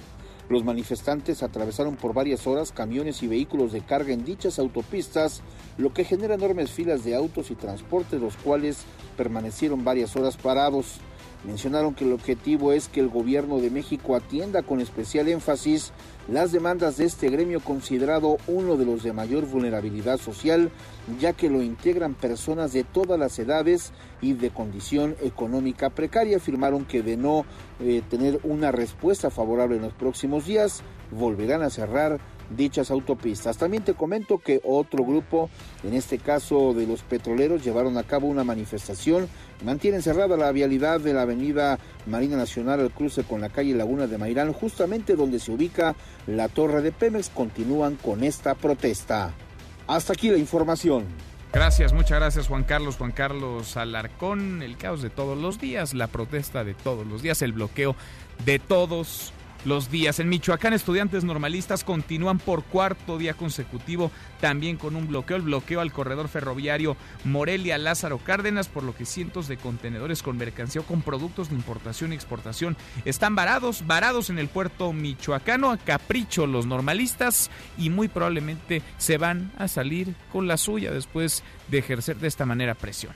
Los manifestantes atravesaron por varias horas camiones y vehículos de carga en dichas autopistas, lo que genera enormes filas de autos y transportes, los cuales permanecieron varias horas parados. Mencionaron que el objetivo es que el gobierno de México atienda con especial énfasis las demandas de este gremio considerado uno de los de mayor vulnerabilidad social, ya que lo integran personas de todas las edades y de condición económica precaria. Afirmaron que de no eh, tener una respuesta favorable en los próximos días, volverán a cerrar dichas autopistas. También te comento que otro grupo, en este caso de los petroleros, llevaron a cabo una manifestación. Mantienen cerrada la vialidad de la avenida Marina Nacional al cruce con la calle Laguna de Mairán, justamente donde se ubica la torre de Pemex. Continúan con esta protesta. Hasta aquí la información. Gracias, muchas gracias Juan Carlos, Juan Carlos Alarcón, el caos de todos los días, la protesta de todos los días, el bloqueo de todos los días. En Michoacán, estudiantes normalistas continúan por cuarto día consecutivo también con un bloqueo, el bloqueo al corredor ferroviario Morelia Lázaro Cárdenas, por lo que cientos de contenedores con mercancía o con productos de importación y exportación están varados, varados en el puerto michoacano a capricho los normalistas y muy probablemente se van a salir con la suya después de ejercer de esta manera presión.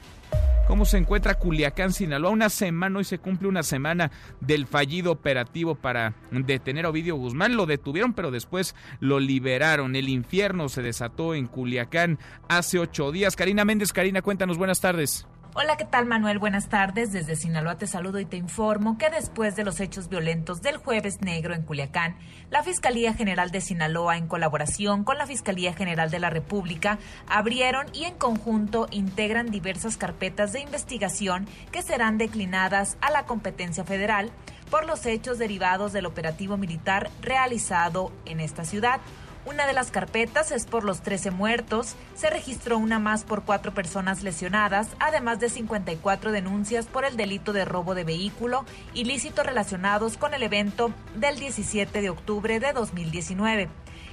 ¿Cómo se encuentra Culiacán, Sinaloa? Una semana, hoy se cumple una semana del fallido operativo para detener a Ovidio Guzmán. Lo detuvieron, pero después lo liberaron. El infierno se desató en Culiacán hace ocho días. Karina Méndez, Karina, cuéntanos, buenas tardes. Hola, ¿qué tal Manuel? Buenas tardes. Desde Sinaloa te saludo y te informo que después de los hechos violentos del jueves negro en Culiacán, la Fiscalía General de Sinaloa, en colaboración con la Fiscalía General de la República, abrieron y en conjunto integran diversas carpetas de investigación que serán declinadas a la competencia federal por los hechos derivados del operativo militar realizado en esta ciudad. Una de las carpetas es por los 13 muertos, se registró una más por cuatro personas lesionadas, además de 54 denuncias por el delito de robo de vehículo, ilícito relacionados con el evento del 17 de octubre de 2019.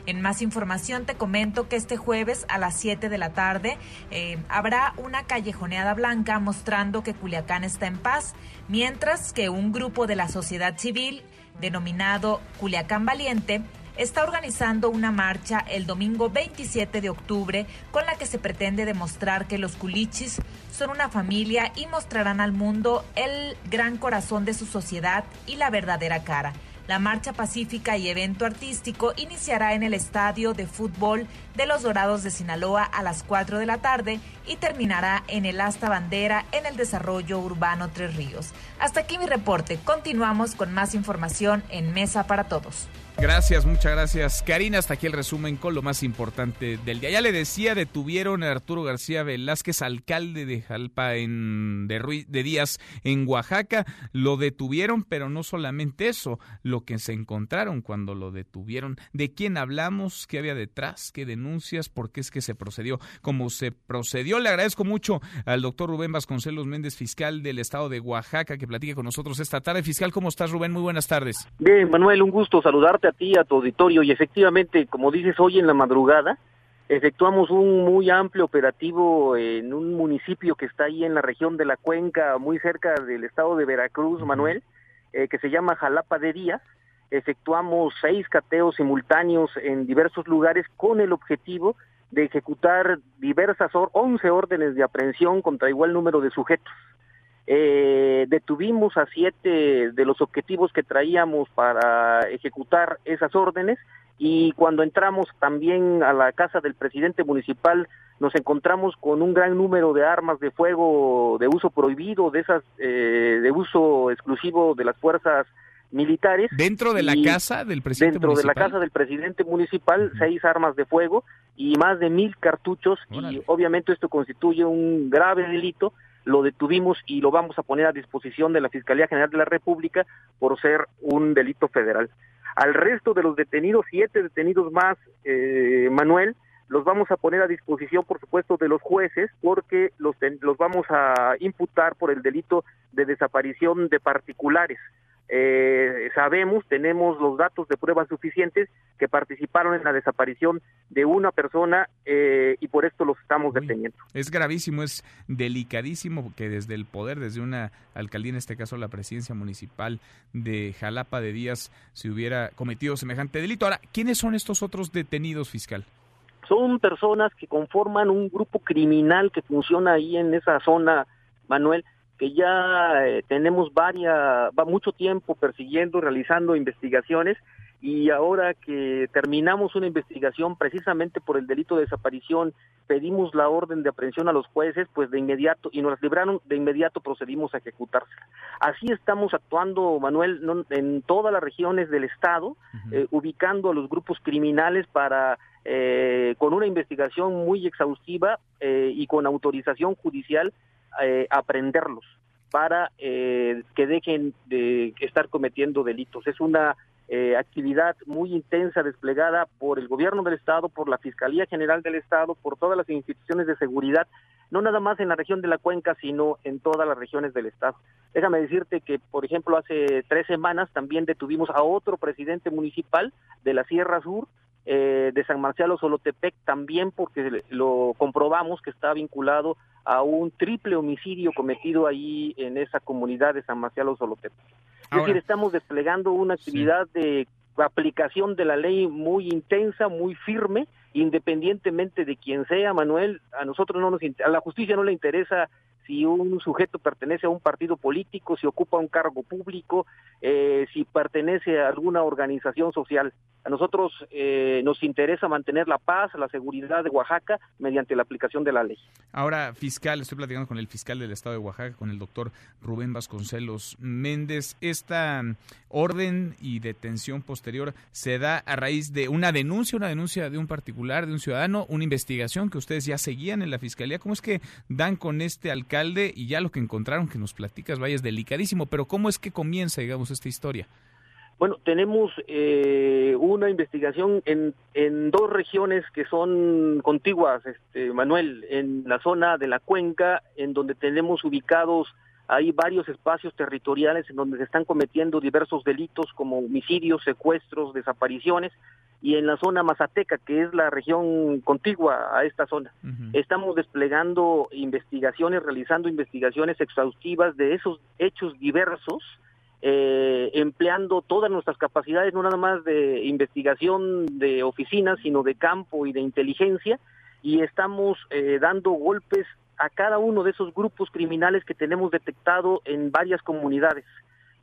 En más información te comento que este jueves a las 7 de la tarde eh, habrá una callejoneada blanca mostrando que Culiacán está en paz, mientras que un grupo de la sociedad civil denominado Culiacán Valiente está organizando una marcha el domingo 27 de octubre con la que se pretende demostrar que los culichis son una familia y mostrarán al mundo el gran corazón de su sociedad y la verdadera cara. La marcha pacífica y evento artístico iniciará en el estadio de fútbol de los Dorados de Sinaloa a las 4 de la tarde y terminará en el Asta Bandera en el desarrollo urbano Tres Ríos. Hasta aquí mi reporte. Continuamos con más información en Mesa para Todos. Gracias, muchas gracias. Karina, hasta aquí el resumen con lo más importante del día. Ya le decía, detuvieron a Arturo García Velázquez, alcalde de Jalpa en, de, de Díaz, en Oaxaca. Lo detuvieron, pero no solamente eso, lo que se encontraron cuando lo detuvieron. ¿De quién hablamos? ¿Qué había detrás? ¿Qué denuncias? ¿Por qué es que se procedió? Como se procedió, le agradezco mucho al doctor Rubén Vasconcelos Méndez, fiscal del estado de Oaxaca, que platique con nosotros esta tarde. Fiscal, ¿cómo estás, Rubén? Muy buenas tardes. Bien, Manuel, un gusto saludarte a ti, a tu auditorio, y efectivamente, como dices, hoy en la madrugada efectuamos un muy amplio operativo en un municipio que está ahí en la región de la Cuenca, muy cerca del estado de Veracruz, Manuel, eh, que se llama Jalapa de Díaz. Efectuamos seis cateos simultáneos en diversos lugares con el objetivo de ejecutar diversas, or 11 órdenes de aprehensión contra igual número de sujetos. Eh, detuvimos a siete de los objetivos que traíamos para ejecutar esas órdenes y cuando entramos también a la casa del presidente municipal nos encontramos con un gran número de armas de fuego de uso prohibido, de esas eh, de uso exclusivo de las fuerzas militares. Dentro de la casa del presidente dentro de la casa del presidente municipal, seis armas de fuego y más de mil cartuchos y obviamente esto constituye un grave delito lo detuvimos y lo vamos a poner a disposición de la Fiscalía General de la República por ser un delito federal. Al resto de los detenidos, siete detenidos más, eh, Manuel, los vamos a poner a disposición, por supuesto, de los jueces, porque los, los vamos a imputar por el delito de desaparición de particulares eh, sabemos, tenemos los datos de pruebas suficientes que participaron en la desaparición de una persona eh, y por esto los estamos deteniendo. Es gravísimo, es delicadísimo que desde el poder, desde una alcaldía, en este caso la presidencia municipal de Jalapa de Díaz, se hubiera cometido semejante delito. Ahora, ¿quiénes son estos otros detenidos, fiscal? Son personas que conforman un grupo criminal que funciona ahí en esa zona, Manuel, que ya eh, tenemos varias, va mucho tiempo persiguiendo, realizando investigaciones y ahora que terminamos una investigación precisamente por el delito de desaparición, pedimos la orden de aprehensión a los jueces, pues de inmediato, y nos libraron, de inmediato procedimos a ejecutársela. Así estamos actuando, Manuel, en todas las regiones del Estado, eh, ubicando a los grupos criminales para, eh, con una investigación muy exhaustiva y con autorización judicial, eh, aprenderlos para eh, que dejen de estar cometiendo delitos. Es una eh, actividad muy intensa desplegada por el gobierno del Estado, por la Fiscalía General del Estado, por todas las instituciones de seguridad, no nada más en la región de la Cuenca, sino en todas las regiones del Estado. Déjame decirte que, por ejemplo, hace tres semanas también detuvimos a otro presidente municipal de la Sierra Sur, eh, de San Marcial Solotepec también porque lo comprobamos que está vinculado a un triple homicidio cometido ahí en esa comunidad de San Marcial Solotepec. Es decir, estamos desplegando una actividad de aplicación de la ley muy intensa, muy firme, independientemente de quién sea, Manuel, a nosotros no nos a la justicia no le interesa si un sujeto pertenece a un partido político, si ocupa un cargo público, eh, si pertenece a alguna organización social. A nosotros eh, nos interesa mantener la paz, la seguridad de Oaxaca mediante la aplicación de la ley. Ahora, fiscal, estoy platicando con el fiscal del estado de Oaxaca, con el doctor Rubén Vasconcelos Méndez. Esta orden y detención posterior se da a raíz de una denuncia, una denuncia de un particular, de un ciudadano, una investigación que ustedes ya seguían en la fiscalía. ¿Cómo es que dan con este alcalde? Y ya lo que encontraron que nos platicas, vaya, es delicadísimo, pero ¿cómo es que comienza, digamos, esta historia? Bueno, tenemos eh, una investigación en, en dos regiones que son contiguas, este, Manuel, en la zona de la cuenca, en donde tenemos ubicados hay varios espacios territoriales en donde se están cometiendo diversos delitos como homicidios, secuestros, desapariciones y en la zona Mazateca, que es la región contigua a esta zona. Estamos desplegando investigaciones, realizando investigaciones exhaustivas de esos hechos diversos, eh, empleando todas nuestras capacidades, no nada más de investigación de oficinas, sino de campo y de inteligencia, y estamos eh, dando golpes a cada uno de esos grupos criminales que tenemos detectado en varias comunidades.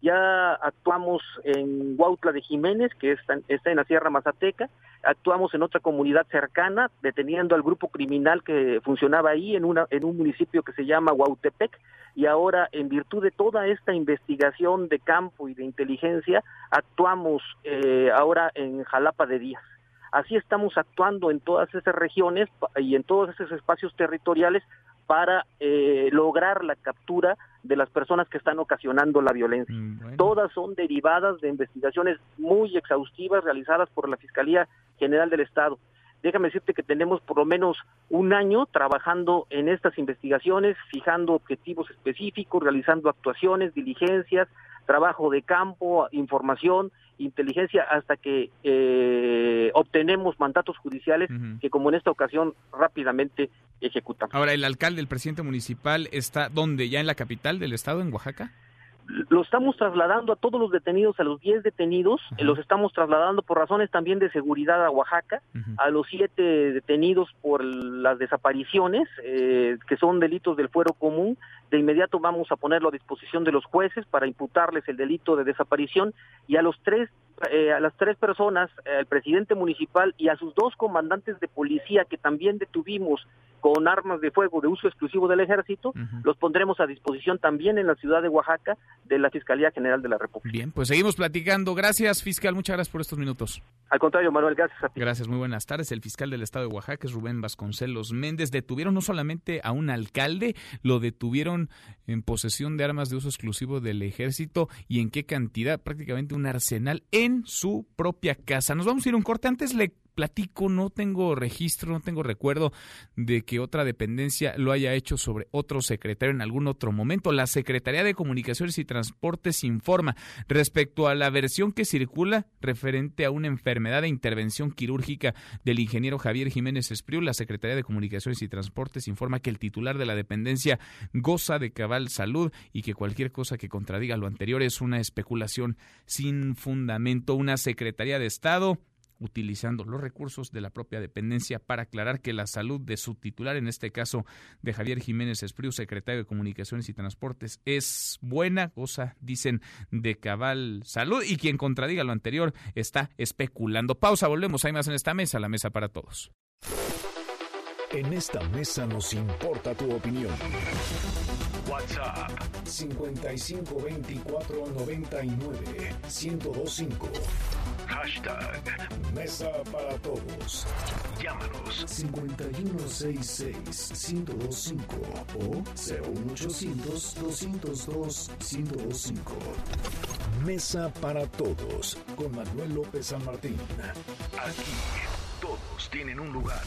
Ya actuamos en Huautla de Jiménez, que está, en la Sierra Mazateca, actuamos en otra comunidad cercana, deteniendo al grupo criminal que funcionaba ahí, en, una, en un municipio que se llama Huautepec, y ahora, en virtud de toda esta investigación de campo y de inteligencia, actuamos eh, ahora en Jalapa de Díaz. Así estamos actuando en todas esas regiones y en todos esos espacios territoriales para eh, lograr la captura de las personas que están ocasionando la violencia. Mm, Todas son derivadas de investigaciones muy exhaustivas realizadas por la Fiscalía General del Estado. Déjame decirte que tenemos por lo menos un año trabajando en estas investigaciones, fijando objetivos específicos, realizando actuaciones, diligencias, trabajo de campo, información, inteligencia, hasta que eh, obtenemos mandatos judiciales que, como en esta ocasión, rápidamente ejecutamos. Ahora, ¿el alcalde, el presidente municipal, está donde? ¿Ya en la capital del estado, en Oaxaca? Lo estamos trasladando a todos los detenidos, a los 10 detenidos, los estamos trasladando por razones también de seguridad a Oaxaca, a los 7 detenidos por las desapariciones, eh, que son delitos del fuero común, de inmediato vamos a ponerlo a disposición de los jueces para imputarles el delito de desaparición. Y a los tres eh, a las tres personas, eh, al presidente municipal y a sus dos comandantes de policía que también detuvimos con armas de fuego de uso exclusivo del ejército, los pondremos a disposición también en la ciudad de Oaxaca de la Fiscalía General de la República. Bien, pues seguimos platicando. Gracias, fiscal. Muchas gracias por estos minutos. Al contrario, Manuel, gracias a ti. Gracias, muy buenas tardes. El fiscal del estado de Oaxaca es Rubén Vasconcelos Méndez. Detuvieron no solamente a un alcalde, lo detuvieron en posesión de armas de uso exclusivo del ejército y en qué cantidad, prácticamente un arsenal en su propia casa. Nos vamos a ir un corte. Antes le platico, no tengo registro, no tengo recuerdo de que otra dependencia lo haya hecho sobre otro secretario en algún otro momento. La Secretaría de Comunicaciones y Transportes informa respecto a la versión que circula referente a una enfermedad de intervención quirúrgica del ingeniero Javier Jiménez Espriu. La Secretaría de Comunicaciones y Transportes informa que el titular de la dependencia goza de cabal salud y que cualquier cosa que contradiga lo anterior es una especulación sin fundamento. Una Secretaría de Estado utilizando los recursos de la propia dependencia para aclarar que la salud de su titular, en este caso de Javier Jiménez Espriu, secretario de Comunicaciones y Transportes, es buena, cosa, dicen, de cabal salud y quien contradiga lo anterior está especulando. Pausa, volvemos, hay más en esta mesa, la mesa para todos. En esta mesa nos importa tu opinión. WhatsApp 5524 99 1025 Hashtag Mesa para Todos. Llámanos 5166-1025 o 01800-202-1025. Mesa para Todos con Manuel López San Martín. Aquí todos tienen un lugar.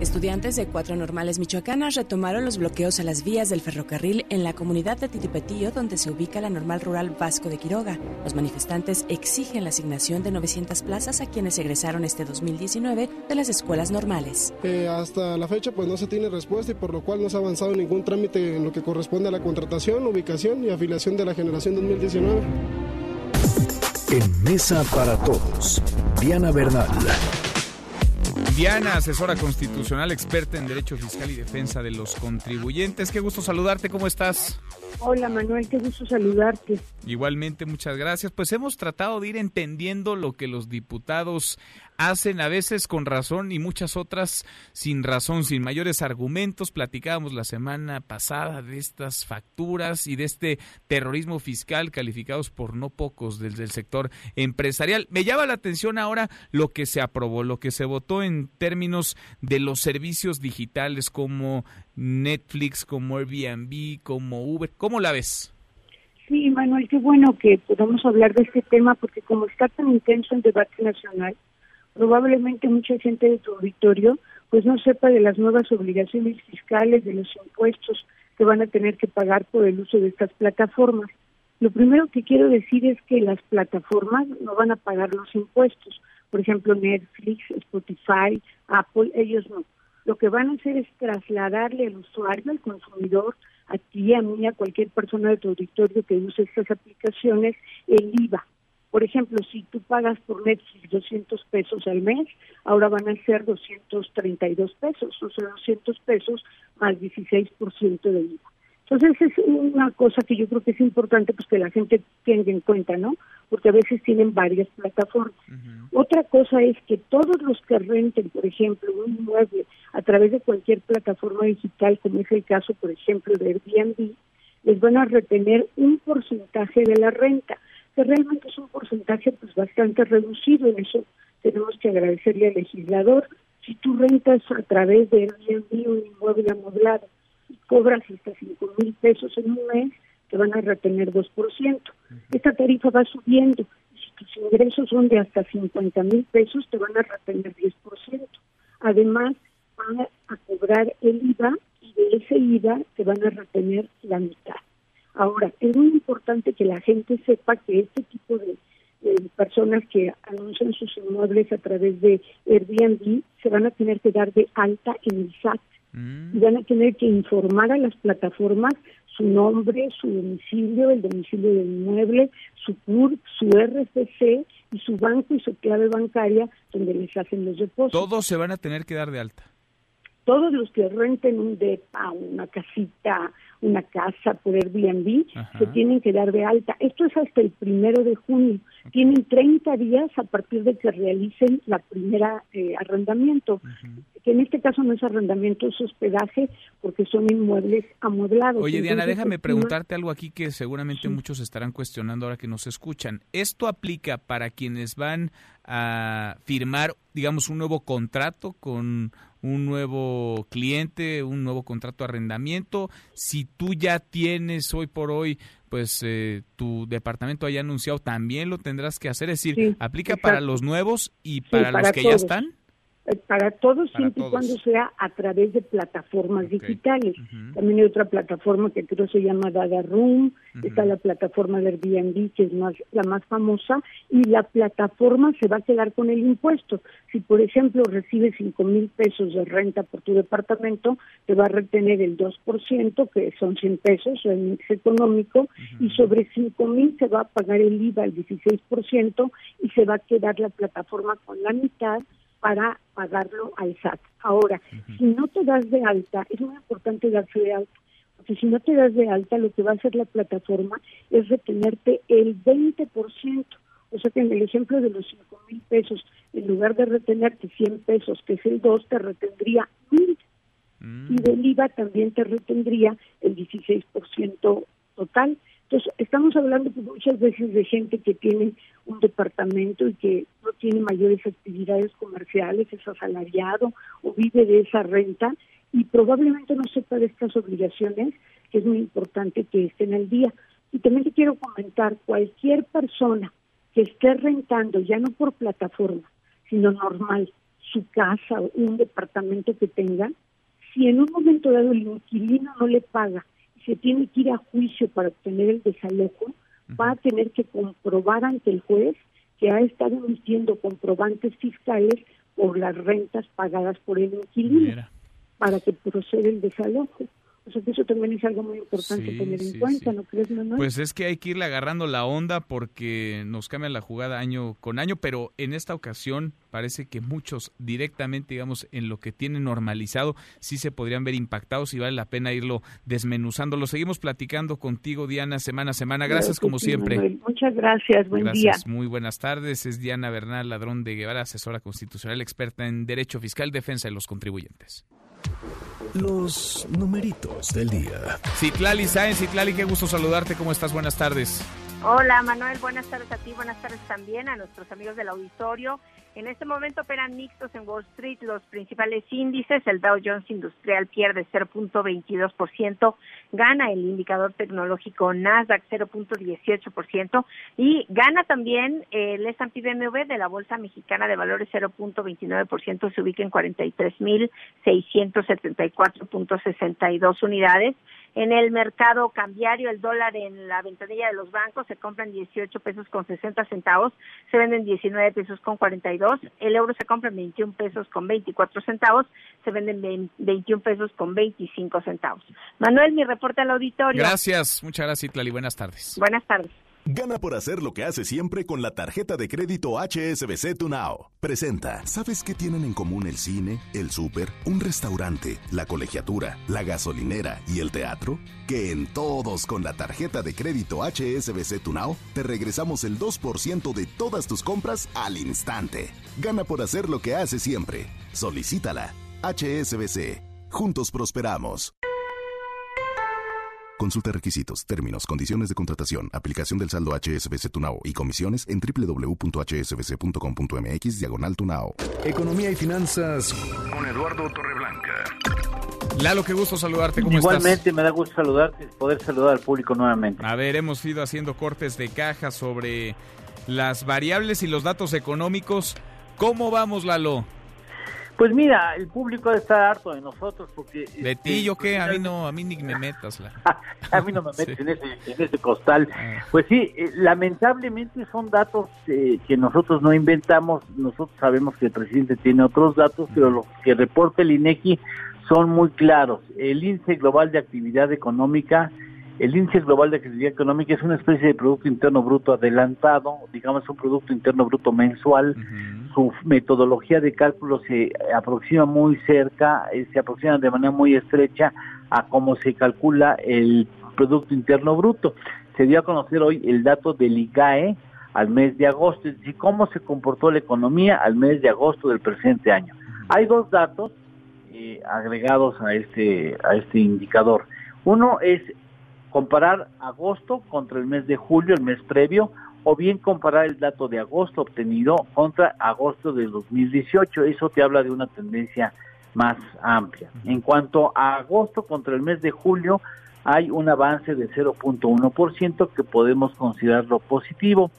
Estudiantes de cuatro normales michoacanas retomaron los bloqueos a las vías del ferrocarril en la comunidad de Titipetío, donde se ubica la normal rural Vasco de Quiroga. Los manifestantes exigen la asignación de 900 plazas a quienes egresaron este 2019 de las escuelas normales. Eh, hasta la fecha pues no se tiene respuesta y por lo cual no se ha avanzado ningún trámite en lo que corresponde a la contratación, ubicación y afiliación de la generación 2019. En Mesa para Todos, Diana Bernal. Diana, asesora constitucional, experta en Derecho Fiscal y Defensa de los Contribuyentes. Qué gusto saludarte, ¿cómo estás? Hola Manuel, qué gusto saludarte. Igualmente, muchas gracias. Pues hemos tratado de ir entendiendo lo que los diputados hacen a veces con razón y muchas otras sin razón, sin mayores argumentos. Platicábamos la semana pasada de estas facturas y de este terrorismo fiscal calificados por no pocos desde el sector empresarial. Me llama la atención ahora lo que se aprobó, lo que se votó en términos de los servicios digitales como Netflix, como Airbnb, como Uber. ¿Cómo la ves? Sí, Manuel, qué bueno que podamos hablar de este tema porque como está tan intenso el debate nacional, probablemente mucha gente de tu auditorio pues no sepa de las nuevas obligaciones fiscales, de los impuestos que van a tener que pagar por el uso de estas plataformas. Lo primero que quiero decir es que las plataformas no van a pagar los impuestos. Por ejemplo, Netflix, Spotify, Apple, ellos no. Lo que van a hacer es trasladarle al usuario, al consumidor, a ti, a mí, a cualquier persona de tu auditorio que use estas aplicaciones, el IVA. Por ejemplo, si tú pagas por Netflix 200 pesos al mes, ahora van a ser 232 pesos, o sea, 200 pesos más 16% de IVA. Entonces es una cosa que yo creo que es importante pues que la gente tenga en cuenta, ¿no? Porque a veces tienen varias plataformas. Otra cosa es que todos los que renten, por ejemplo, un inmueble a través de cualquier plataforma digital, como es el caso, por ejemplo, de Airbnb, les van a retener un porcentaje de la renta, que realmente es un porcentaje pues bastante reducido, en eso tenemos que agradecerle al legislador. Si tú rentas a través de Airbnb un inmueble amoblado cobras hasta cinco mil pesos en un mes, te van a retener 2%. Esta tarifa va subiendo. Si tus ingresos son de hasta 50 mil pesos, te van a retener 10%. Además, van a cobrar el IVA y de ese IVA te van a retener la mitad. Ahora, es muy importante que la gente sepa que este tipo de, personas que anuncian sus inmuebles a través de Airbnb se van a tener que dar de alta en el SAT Mm. y van a tener que informar a las plataformas su nombre, su domicilio, el domicilio del inmueble, su CURP, su RFC y su banco y su clave bancaria donde les hacen los depósitos. Todos se van a tener que dar de alta. Todos los que renten un DEPA, una casita, una casa por Airbnb, se tienen que dar de alta. Esto es hasta el primero de junio. Tienen 30 días a partir de que realicen la primera eh, arrendamiento, que en este caso no es arrendamiento, es hospedaje, porque son inmuebles amueblados. Oye, Diana, déjame preguntarte algo aquí que seguramente muchos estarán cuestionando ahora que nos escuchan. ¿Esto aplica para quienes van a firmar, digamos, un nuevo contrato con un nuevo cliente, un nuevo contrato de arrendamiento. Si tú ya tienes hoy por hoy, pues eh, tu departamento haya anunciado, también lo tendrás que hacer. Es decir, aplica para los nuevos y para, los que ya están. Eh, para todos siempre y cuando sea a través de plataformas digitales. También hay otra plataforma que creo se llama Dada Room, está la plataforma de Airbnb que es más la más famosa y la plataforma se va a quedar con el impuesto. Si por ejemplo recibes cinco mil pesos de renta por tu departamento, te va a retener el 2%, que son 100 pesos, el mix económico, y sobre cinco mil se va a pagar el IVA al 16% y se va a quedar la plataforma con la mitad para pagarlo al SAT. Ahora, si no te das de alta, es muy importante darse de alta, porque si no te das de alta, lo que va a hacer la plataforma es retenerte el 20%. O sea que en el ejemplo de los 5 mil pesos, en lugar de retenerte 100 pesos, que es el 2, te retendría 1000. Mm. Y del IVA también te retendría el 16% total. Entonces, estamos hablando pues, muchas veces de gente que tiene un departamento y que tiene mayores actividades comerciales, es asalariado o vive de esa renta y probablemente no sepa de estas obligaciones, que es muy importante que estén al día. Y también te quiero comentar, cualquier persona que esté rentando, ya no por plataforma, sino normal, su casa o un departamento que tenga, si en un momento dado el inquilino no le paga que tiene que ir a juicio para obtener el desalojo, va a tener que comprobar ante el juez que ha estado emitiendo comprobantes fiscales por las rentas pagadas por el inquilino para que proceda el desalojo. O sea que eso también es algo muy importante tener en cuenta, ¿no crees? Pues es que hay que irle agarrando la onda porque nos cambia la jugada año con año, pero en esta ocasión parece que muchos directamente, digamos, en lo que tienen normalizado, sí se podrían ver impactados y vale la pena irlo desmenuzando. Lo seguimos platicando contigo, Diana, semana a semana. Gracias como siempre. Muchas gracias, buen gracias. Muy buenas tardes. Es Diana Bernal Ladrón de Guevara, asesora constitucional, experta en Derecho Fiscal, Defensa de los Contribuyentes. Los numeritos del día. Citlali Sáenz, Citlali, qué gusto saludarte. ¿Cómo estás? Buenas tardes. Hola Manuel, buenas tardes a ti, buenas tardes también a nuestros amigos del auditorio. En este momento operan mixtos en Wall Street los principales índices. El Dow Jones Industrial pierde 0.22%, gana el indicador tecnológico Nasdaq 0.18% y gana también el S&P BMW de la Bolsa Mexicana de Valores 0.29%, se ubica en 43.674.62 unidades. En el mercado cambiario, el dólar en la ventanilla de los bancos se compra en 18 pesos con 60 centavos, se vende en 19 pesos con 42, el euro se compra en 21 pesos con 24 centavos, se vende en 21 pesos con 25 centavos. Manuel, mi reporte al auditorio. Gracias, muchas gracias, Itlali. Buenas tardes. Buenas tardes. Gana por hacer lo que hace siempre con la tarjeta de crédito HSBC Tunao. Presenta. ¿Sabes qué tienen en común el cine, el súper, un restaurante, la colegiatura, la gasolinera y el teatro? Que en todos con la tarjeta de crédito HSBC Tunao te regresamos el 2% de todas tus compras al instante. Gana por hacer lo que hace siempre. Solicítala. HSBC. Juntos prosperamos. Consulta requisitos, términos, condiciones de contratación, aplicación del saldo HSBC Tunao y comisiones en www.hsbc.com.mx diagonal Tunao. Economía y finanzas con Eduardo Torreblanca. Lalo, qué gusto saludarte. ¿Cómo Igualmente me da gusto saludarte y poder saludar al público nuevamente. A ver, hemos ido haciendo cortes de caja sobre las variables y los datos económicos. ¿Cómo vamos, Lalo? Pues mira, el público está harto de nosotros porque... ¿De ti este, yo qué? A mí no, a mí ni me metas. La... a mí no me metes en, ese, en ese costal. Ah. Pues sí, eh, lamentablemente son datos eh, que nosotros no inventamos. Nosotros sabemos que el presidente tiene otros datos, pero los que reporta el INEGI son muy claros. El índice global de actividad económica el índice global de actividad económica es una especie de Producto Interno Bruto adelantado, digamos un Producto Interno Bruto mensual. Su metodología de cálculo se aproxima muy cerca, eh, se aproxima de manera muy estrecha a cómo se calcula el Producto Interno Bruto. Se dio a conocer hoy el dato del IGAE al mes de agosto, es decir, cómo se comportó la economía al mes de agosto del presente año. Hay dos datos eh, agregados a este, a este indicador. Uno es comparar agosto contra el mes de julio, el mes previo, o bien comparar el dato de agosto obtenido contra agosto de 2018. Eso te habla de una tendencia más amplia. En cuanto a agosto contra el mes de julio, hay un avance de 0.1% que podemos considerarlo positivo,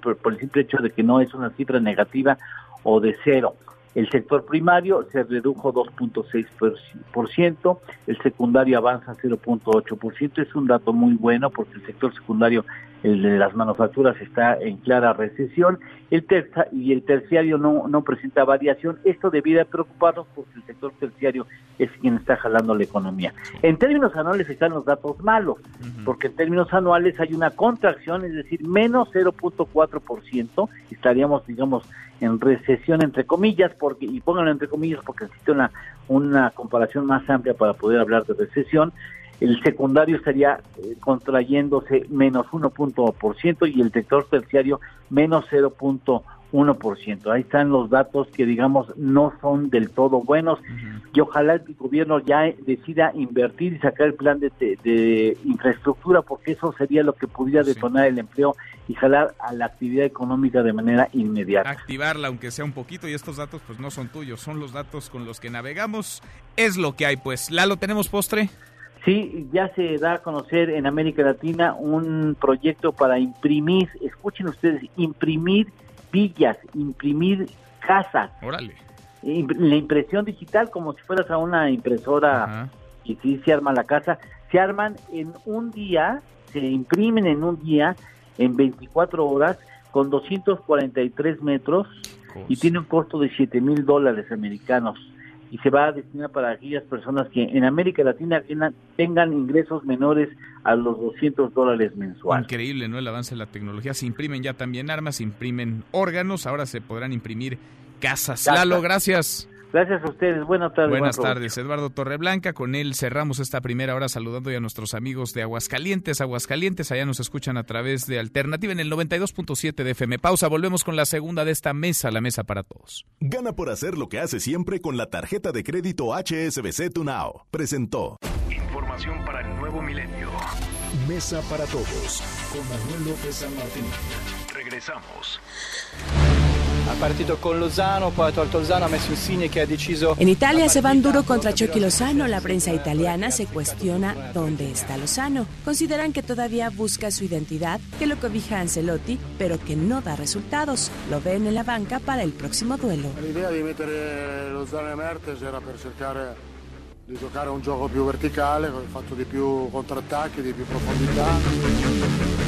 por el simple hecho de que no es una cifra negativa o de cero. El sector primario se redujo 2.6%, el secundario avanza 0.8%, es un dato muy bueno porque el sector secundario, el de las manufacturas, está en clara recesión el y el terciario no, no presenta variación. Esto debiera preocuparnos porque el sector terciario es quien está jalando la economía. En términos anuales están los datos malos, porque en términos anuales hay una contracción, es decir, menos 0.4%, estaríamos, digamos, en recesión entre comillas, porque y pónganlo entre comillas porque existe una, una comparación más amplia para poder hablar de recesión. El secundario estaría eh, contrayéndose menos 1% y el sector terciario menos 0.1%. 1%. Ahí están los datos que, digamos, no son del todo buenos. Y ojalá el gobierno ya decida invertir y sacar el plan de, infraestructura, porque eso sería lo que pudiera detonar el empleo y jalar a la actividad económica de manera inmediata. Activarla, aunque sea un poquito, y estos datos pues no son tuyos, son los datos con los que navegamos. Es lo que hay, pues. Lalo, ¿tenemos postre? Sí, ya se da a conocer en América Latina un proyecto para imprimir, escuchen ustedes, imprimir villas, imprimir casas. Órale. La impresión digital, como si fueras a una impresora y si se arma la casa, se arman en un día, se imprimen en un día, en 24 horas, con 243 metros y tiene un costo de 7 mil dólares americanos y se va a destinar para aquellas personas que en América Latina tengan ingresos menores a los 200 dólares mensuales. Increíble, ¿no? El avance de la tecnología. Se imprimen ya también armas, se imprimen órganos, ahora se podrán imprimir casas. Lalo, gracias. Gracias a ustedes. Buenas tardes. Buenas tardes, Eduardo Torreblanca. Con él cerramos esta primera hora saludando ya a nuestros amigos de Aguascalientes. Aguascalientes, allá nos escuchan a través de Alternativa en el 92.7 de FM. Pausa, volvemos con la segunda de esta mesa, la mesa para todos. Gana por hacer lo que hace siempre con la tarjeta de crédito HSBC Tunao. Presentó. Información para el nuevo milenio. Mesa para todos con Manuel López San Martín. Regresamos. En Italia se van duro contra Chucky Lozano. La prensa italiana se cuestiona dónde está Lozano. Consideran que todavía busca su identidad, que lo cobija Ancelotti, pero que no da resultados. Lo ven en la banca para el próximo duelo. La idea de meter Lozano en Mertes era para cercar di giocare un gioco più verticale, fatto di più contrattacchi, di più profondità.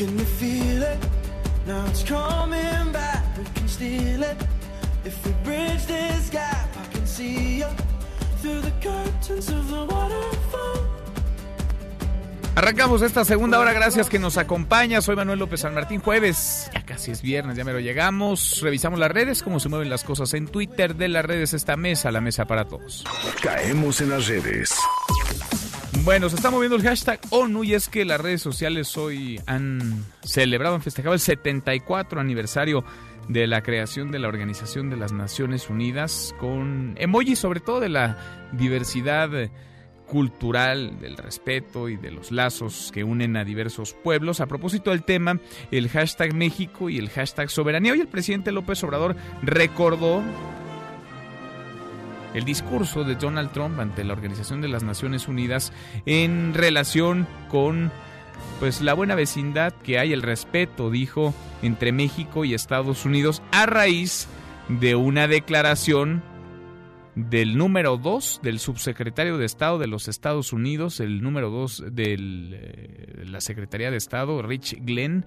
Can you feel it? Now it's coming back, we can steal it. If we bridge this gap, I can see you through the curtains of the waterfall. Arrancamos esta segunda hora, gracias que nos acompaña. Soy Manuel López San Martín, jueves, ya casi es viernes, ya me lo llegamos. Revisamos las redes, cómo se mueven las cosas en Twitter de las redes, esta mesa, la mesa para todos. Caemos en las redes. Bueno, se está moviendo el hashtag ONU y es que las redes sociales hoy han celebrado, han festejado el 74 aniversario de la creación de la Organización de las Naciones Unidas con emojis sobre todo de la diversidad cultural, del respeto y de los lazos que unen a diversos pueblos. A propósito del tema, el hashtag México y el hashtag Soberanía. Hoy el presidente López Obrador recordó el discurso de Donald Trump ante la Organización de las Naciones Unidas en relación con pues la buena vecindad que hay, el respeto, dijo, entre México y Estados Unidos a raíz de una declaración del número 2 del subsecretario de Estado de los Estados Unidos, el número 2 de eh, la Secretaría de Estado, Rich Glenn,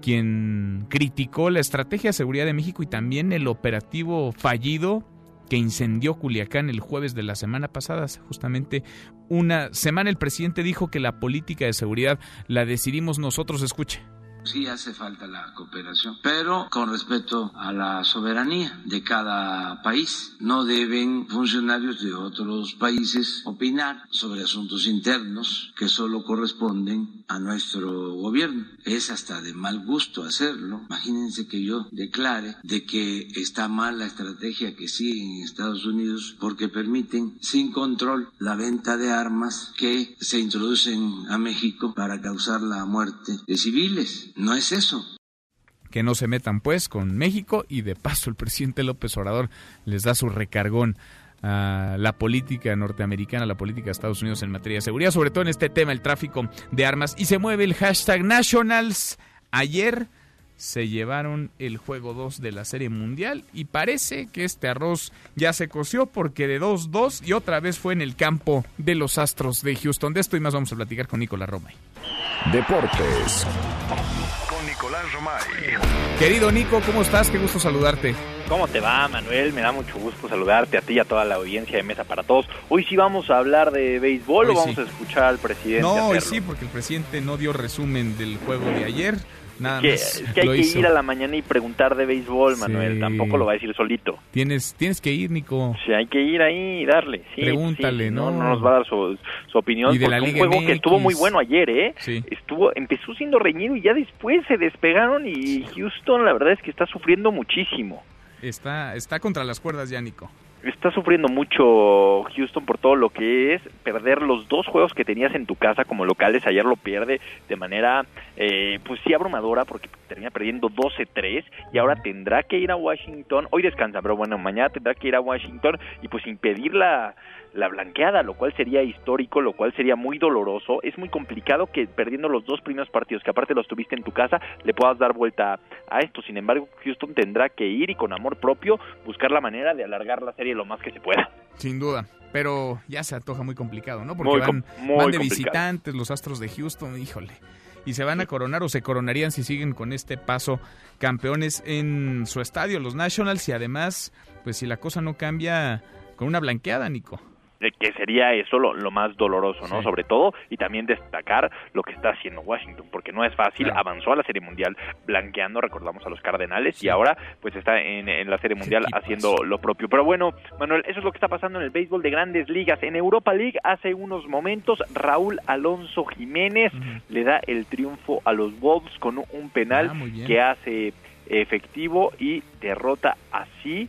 quien criticó la estrategia de seguridad de México y también el operativo fallido que incendió Culiacán el jueves de la semana pasada, justamente una semana el presidente dijo que la política de seguridad la decidimos nosotros, escuche. Sí hace falta la cooperación, pero con respeto a la soberanía de cada país. No deben funcionarios de otros países opinar sobre asuntos internos que solo corresponden a nuestro gobierno. Es hasta de mal gusto hacerlo. Imagínense que yo declare de que está mal la estrategia que siguen en Estados Unidos porque permiten sin control la venta de armas que se introducen a México para causar la muerte de civiles. No es eso. Que no se metan pues con México y de paso el presidente López Obrador les da su recargón a la política norteamericana, la política de Estados Unidos en materia de seguridad, sobre todo en este tema, el tráfico de armas. Y se mueve el hashtag Nationals. Ayer se llevaron el juego 2 de la Serie Mundial y parece que este arroz ya se coció porque de 2-2 y otra vez fue en el campo de los Astros de Houston. De esto y más vamos a platicar con Nicolás Romay. Deportes. Con Nicolás Romay. Querido Nico, ¿cómo estás? Qué gusto saludarte. ¿Cómo te va, Manuel? Me da mucho gusto saludarte a ti y a toda la audiencia de Mesa para Todos. Hoy sí vamos a hablar de béisbol o vamos a escuchar al presidente. No, hoy sí, porque el presidente no dio resumen del juego de ayer. Nada que, más es que hay que hizo. ir a la mañana y preguntar de béisbol, Manuel. Sí. Tampoco lo va a decir solito. Tienes, tienes que ir, Nico. Sí, hay que ir ahí y darle. Sí, Pregúntale, sí, ¿no? No nos va a dar su, su opinión. Y de la porque un Liga juego que estuvo muy bueno ayer, ¿eh? Estuvo, empezó siendo reñido y ya después se despegaron y Houston la verdad es que está sufriendo muchísimo. Está, está contra las cuerdas ya, Nico. Está sufriendo mucho Houston por todo lo que es perder los dos juegos que tenías en tu casa como locales. Ayer lo pierde de manera, eh, pues sí, abrumadora porque termina perdiendo 12-3 y ahora tendrá que ir a Washington. Hoy descansa, pero bueno, mañana tendrá que ir a Washington y pues impedir la, la blanqueada, lo cual sería histórico, lo cual sería muy doloroso. Es muy complicado que perdiendo los dos primeros partidos, que aparte los tuviste en tu casa, le puedas dar vuelta a esto. Sin embargo, Houston tendrá que ir y con amor propio buscar la manera de alargar la serie lo más que se pueda. Sin duda. Pero ya se antoja muy complicado, ¿no? Porque Muy van, com- muy van de complicado. visitantes los Astros de Houston, híjole. Y se van a coronar o se coronarían si siguen con este paso campeones en su estadio, los Nationals. Y además, pues si la cosa no cambia con una blanqueada, Nico. Que sería eso lo, lo más doloroso, ¿no? Sí. Sobre todo, y también destacar lo que está haciendo Washington, porque no es fácil, Claro. avanzó a la Serie Mundial blanqueando, recordamos a los Cardenales, y ahora pues está en, en la Serie Mundial haciendo lo propio. Pero bueno, Manuel, eso es lo que está pasando en el béisbol de grandes ligas. En Europa League, hace unos momentos, Raúl Alonso Jiménez le da el triunfo a los Wolves con un penal Ah, que hace efectivo y derrota así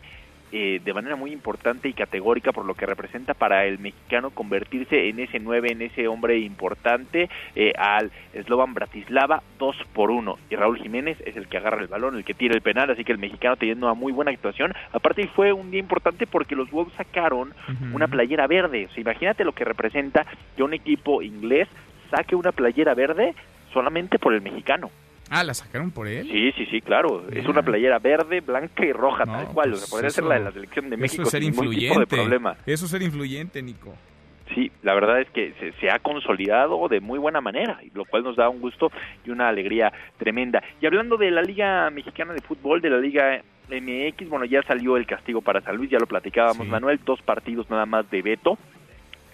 eh, de manera muy importante y categórica por lo que representa para el mexicano convertirse en ese 9, en ese hombre importante eh, al Slovan Bratislava 2 por 1 y Raúl Jiménez es el que agarra el balón, el que tira el penal, así que el mexicano teniendo una muy buena actuación, aparte fue un día importante porque los Wolves sacaron una playera verde, o sea, imagínate lo que representa que un equipo inglés saque una playera verde solamente por el mexicano. Ah, ¿la sacaron por él? Sí, sí, sí, claro. Es una playera verde, blanca y roja, tal cual. o sea, podría ser la de la selección de México Eso es ser sin influyente. tipo de problema. Eso es ser influyente, Nico. Sí, la verdad es que se, se ha consolidado de muy buena manera, y lo cual nos da un gusto y una alegría tremenda. Y hablando de la Liga Mexicana de Fútbol, de la Liga MX, bueno, ya salió el castigo para San Luis, ya lo platicábamos, Manuel, dos partidos nada más de veto,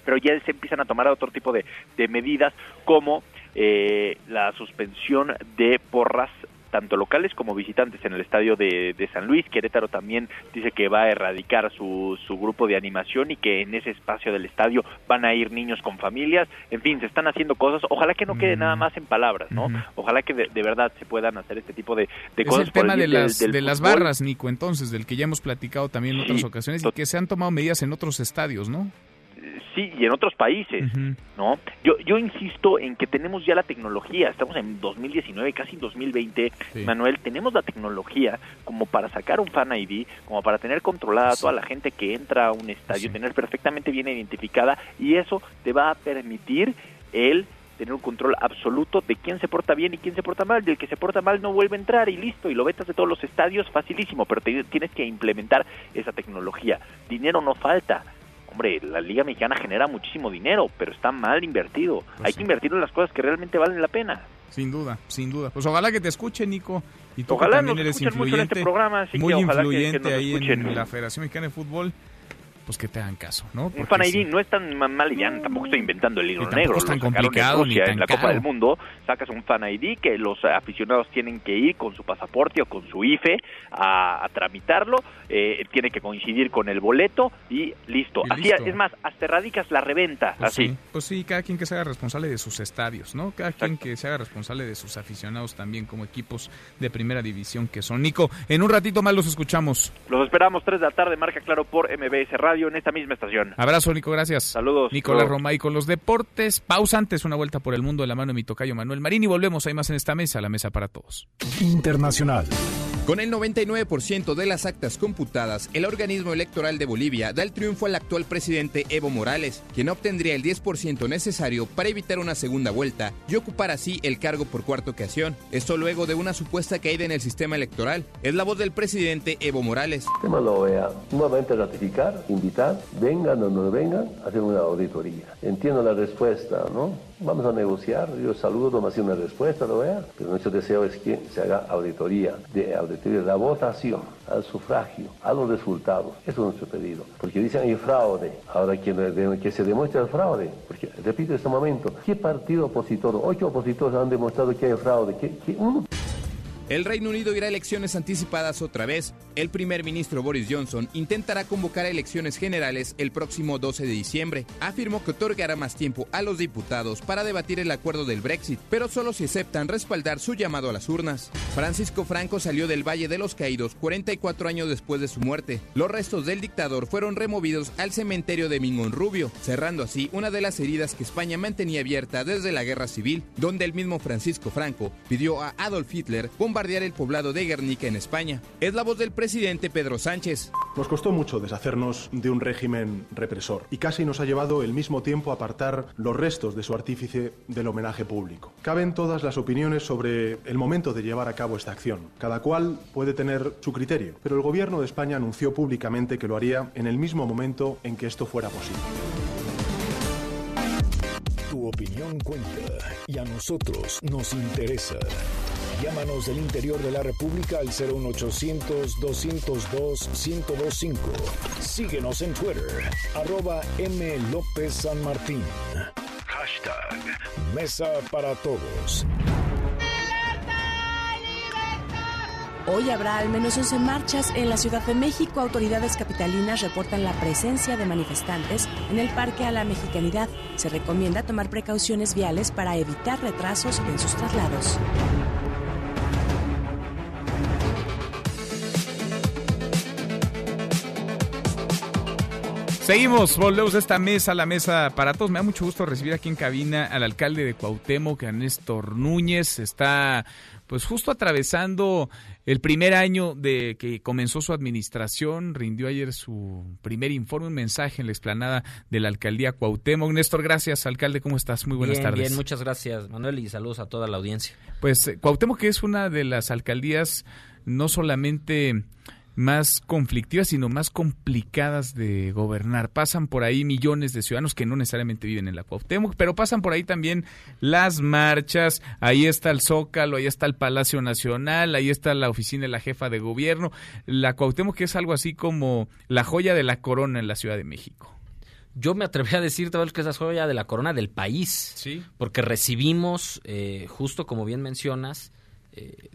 pero ya se empiezan a tomar otro tipo de, de medidas como eh, la suspensión de porras tanto locales como visitantes en el estadio de, de, San Luis. Querétaro también dice que va a erradicar su, su grupo de animación y que en ese espacio del estadio van a ir niños con familias. En fin, se están haciendo cosas. Ojalá que no quede nada más en palabras, ¿no? Ojalá que de, de, verdad se puedan hacer este tipo de, de es cosas. el tema de las, del- del de las barras, Nico, entonces, del que ya hemos platicado también en otras ocasiones y que se han tomado medidas en otros estadios, ¿no? Sí, y en otros países, ¿no? Yo, yo insisto en que tenemos ya la tecnología, estamos en 2019, casi 2020, Manuel, tenemos la tecnología como para sacar un Fan ID, como para tener controlada a toda la gente que entra a un estadio, tener perfectamente bien identificada, y eso te va a permitir el tener un control absoluto de quién se porta bien y quién se porta mal, del que se porta mal no vuelve a entrar y listo, y lo vetas de todos los estadios, facilísimo, pero te- tienes que implementar esa tecnología. Dinero no falta, hombre, la Liga Mexicana genera muchísimo dinero, pero está mal invertido. Hay que invertir en las cosas que realmente valen la pena. Sin duda, sin duda. Pues ojalá que te escuche, Nico. Y tú Ojalá que también nos eres escuchen mucho en influyente, este programa, así que muy ojalá que- que influyente nos ahí escuchen. en la Federación Mexicana de Fútbol, pues que te hagan caso, ¿no? Un Porque fan sí. ID no es tan ma- mal idea, tampoco estoy inventando el hilo tampoco negro. es tan sacaron en complicado ni tan en la Copa caro. del Mundo, sacas un fan ID que los aficionados tienen que ir con su pasaporte o con su IFE a, a tramitarlo, eh, tiene que coincidir con el boleto y listo. Y Así listo. es más, hasta erradicas la reventa, Pues así. sí, pues sí, cada quien que se haga responsable de sus estadios, ¿no? Cada quien que se haga responsable de sus aficionados también como equipos de primera división que son. Nico, en un ratito más los escuchamos. Los esperamos 3 de la tarde, marca claro por MBS Radio en esta misma estación. Abrazo, Nico, gracias. Saludos. Nicolás Saludos. Roma y con los deportes. Pausa antes, una vuelta por el mundo de la mano de mi tocayo Manuel Marín y volvemos. Hay más en esta mesa, la mesa para todos. Internacional. Con el 99% de las actas computadas, el organismo electoral de Bolivia da el triunfo al actual presidente Evo Morales, quien obtendría el 10% necesario para evitar una segunda vuelta y ocupar así el cargo por cuarta ocasión. Esto luego de una supuesta caída en el sistema electoral. Es la voz del presidente Evo Morales. tema lo OEA, nuevamente ratificar, vengan o no vengan, hacer una auditoría. Entiendo la respuesta, ¿no? Vamos a negociar, yo saludo, a hacer una respuesta a la OEA, pero nuestro deseo es que se haga auditoría, de auditoría la votación, al sufragio, a los resultados. Eso es nuestro pedido. Porque dicen hay fraude, ahora que, que se demuestre el fraude, porque repito en este momento, ¿qué partido opositor, ocho opositores han demostrado que hay fraude? ¿Qué, qué, El Reino Unido irá a elecciones anticipadas otra vez. El primer ministro Boris Johnson intentará convocar elecciones generales el próximo 12 de diciembre. Afirmó que otorgará más tiempo a los diputados para debatir el acuerdo del Brexit, pero solo si aceptan respaldar su llamado a las urnas. Francisco Franco salió del Valle de los Caídos 44 años después de su muerte. Los restos del dictador fueron removidos al cementerio de Mingonrubio, cerrando así una de las heridas que España mantenía abierta desde la Guerra Civil, donde el mismo Francisco Franco pidió a Adolf Hitler bombardear el poblado de Guernica en España. Es la voz del presidente Pedro Sánchez. Nos costó mucho deshacernos de un régimen represor y casi nos ha llevado el mismo tiempo apartar los restos de su artífice del homenaje público. Caben todas las opiniones sobre el momento de llevar a cabo esta acción. Cada cual puede tener su criterio, pero el gobierno de España anunció públicamente que lo haría en el mismo momento en que esto fuera posible. Tu opinión cuenta y a nosotros nos interesa. Llámanos del interior de la República al 01800-202-1025. Síguenos en Twitter, arroba M. López San Martín. Hashtag Mesa para Todos. Hoy habrá al menos 11 marchas en la Ciudad de México. Autoridades capitalinas reportan la presencia de manifestantes en el Parque a la Mexicanidad. Se recomienda tomar precauciones viales para evitar retrasos en sus traslados. Seguimos, volvemos a esta mesa, la mesa para todos. Me da mucho gusto recibir aquí en cabina al alcalde de Cuauhtémoc, Néstor Núñez. Está pues justo atravesando el primer año de que comenzó su administración, rindió ayer su primer informe, un mensaje en la explanada de la alcaldía Cuauhtémoc. Néstor, gracias, alcalde, ¿cómo estás? Muy buenas tardes. Bien, muchas gracias, Manuel, y saludos a toda la audiencia. Pues eh, Cuauhtémoc que es una de las alcaldías no solamente más conflictivas, sino más complicadas de gobernar. Pasan por ahí millones de ciudadanos que no necesariamente viven en la Cuauhtémoc, pero pasan por ahí también las marchas, ahí está el Zócalo, ahí está el Palacio Nacional, ahí está la oficina de la jefa de gobierno. La Cuauhtémoc que es algo así como la joya de la corona en la Ciudad de México. Yo me atrevería a decir, vez, que es la joya de la corona del país. Sí. Porque recibimos, eh, justo como bien mencionas, eh,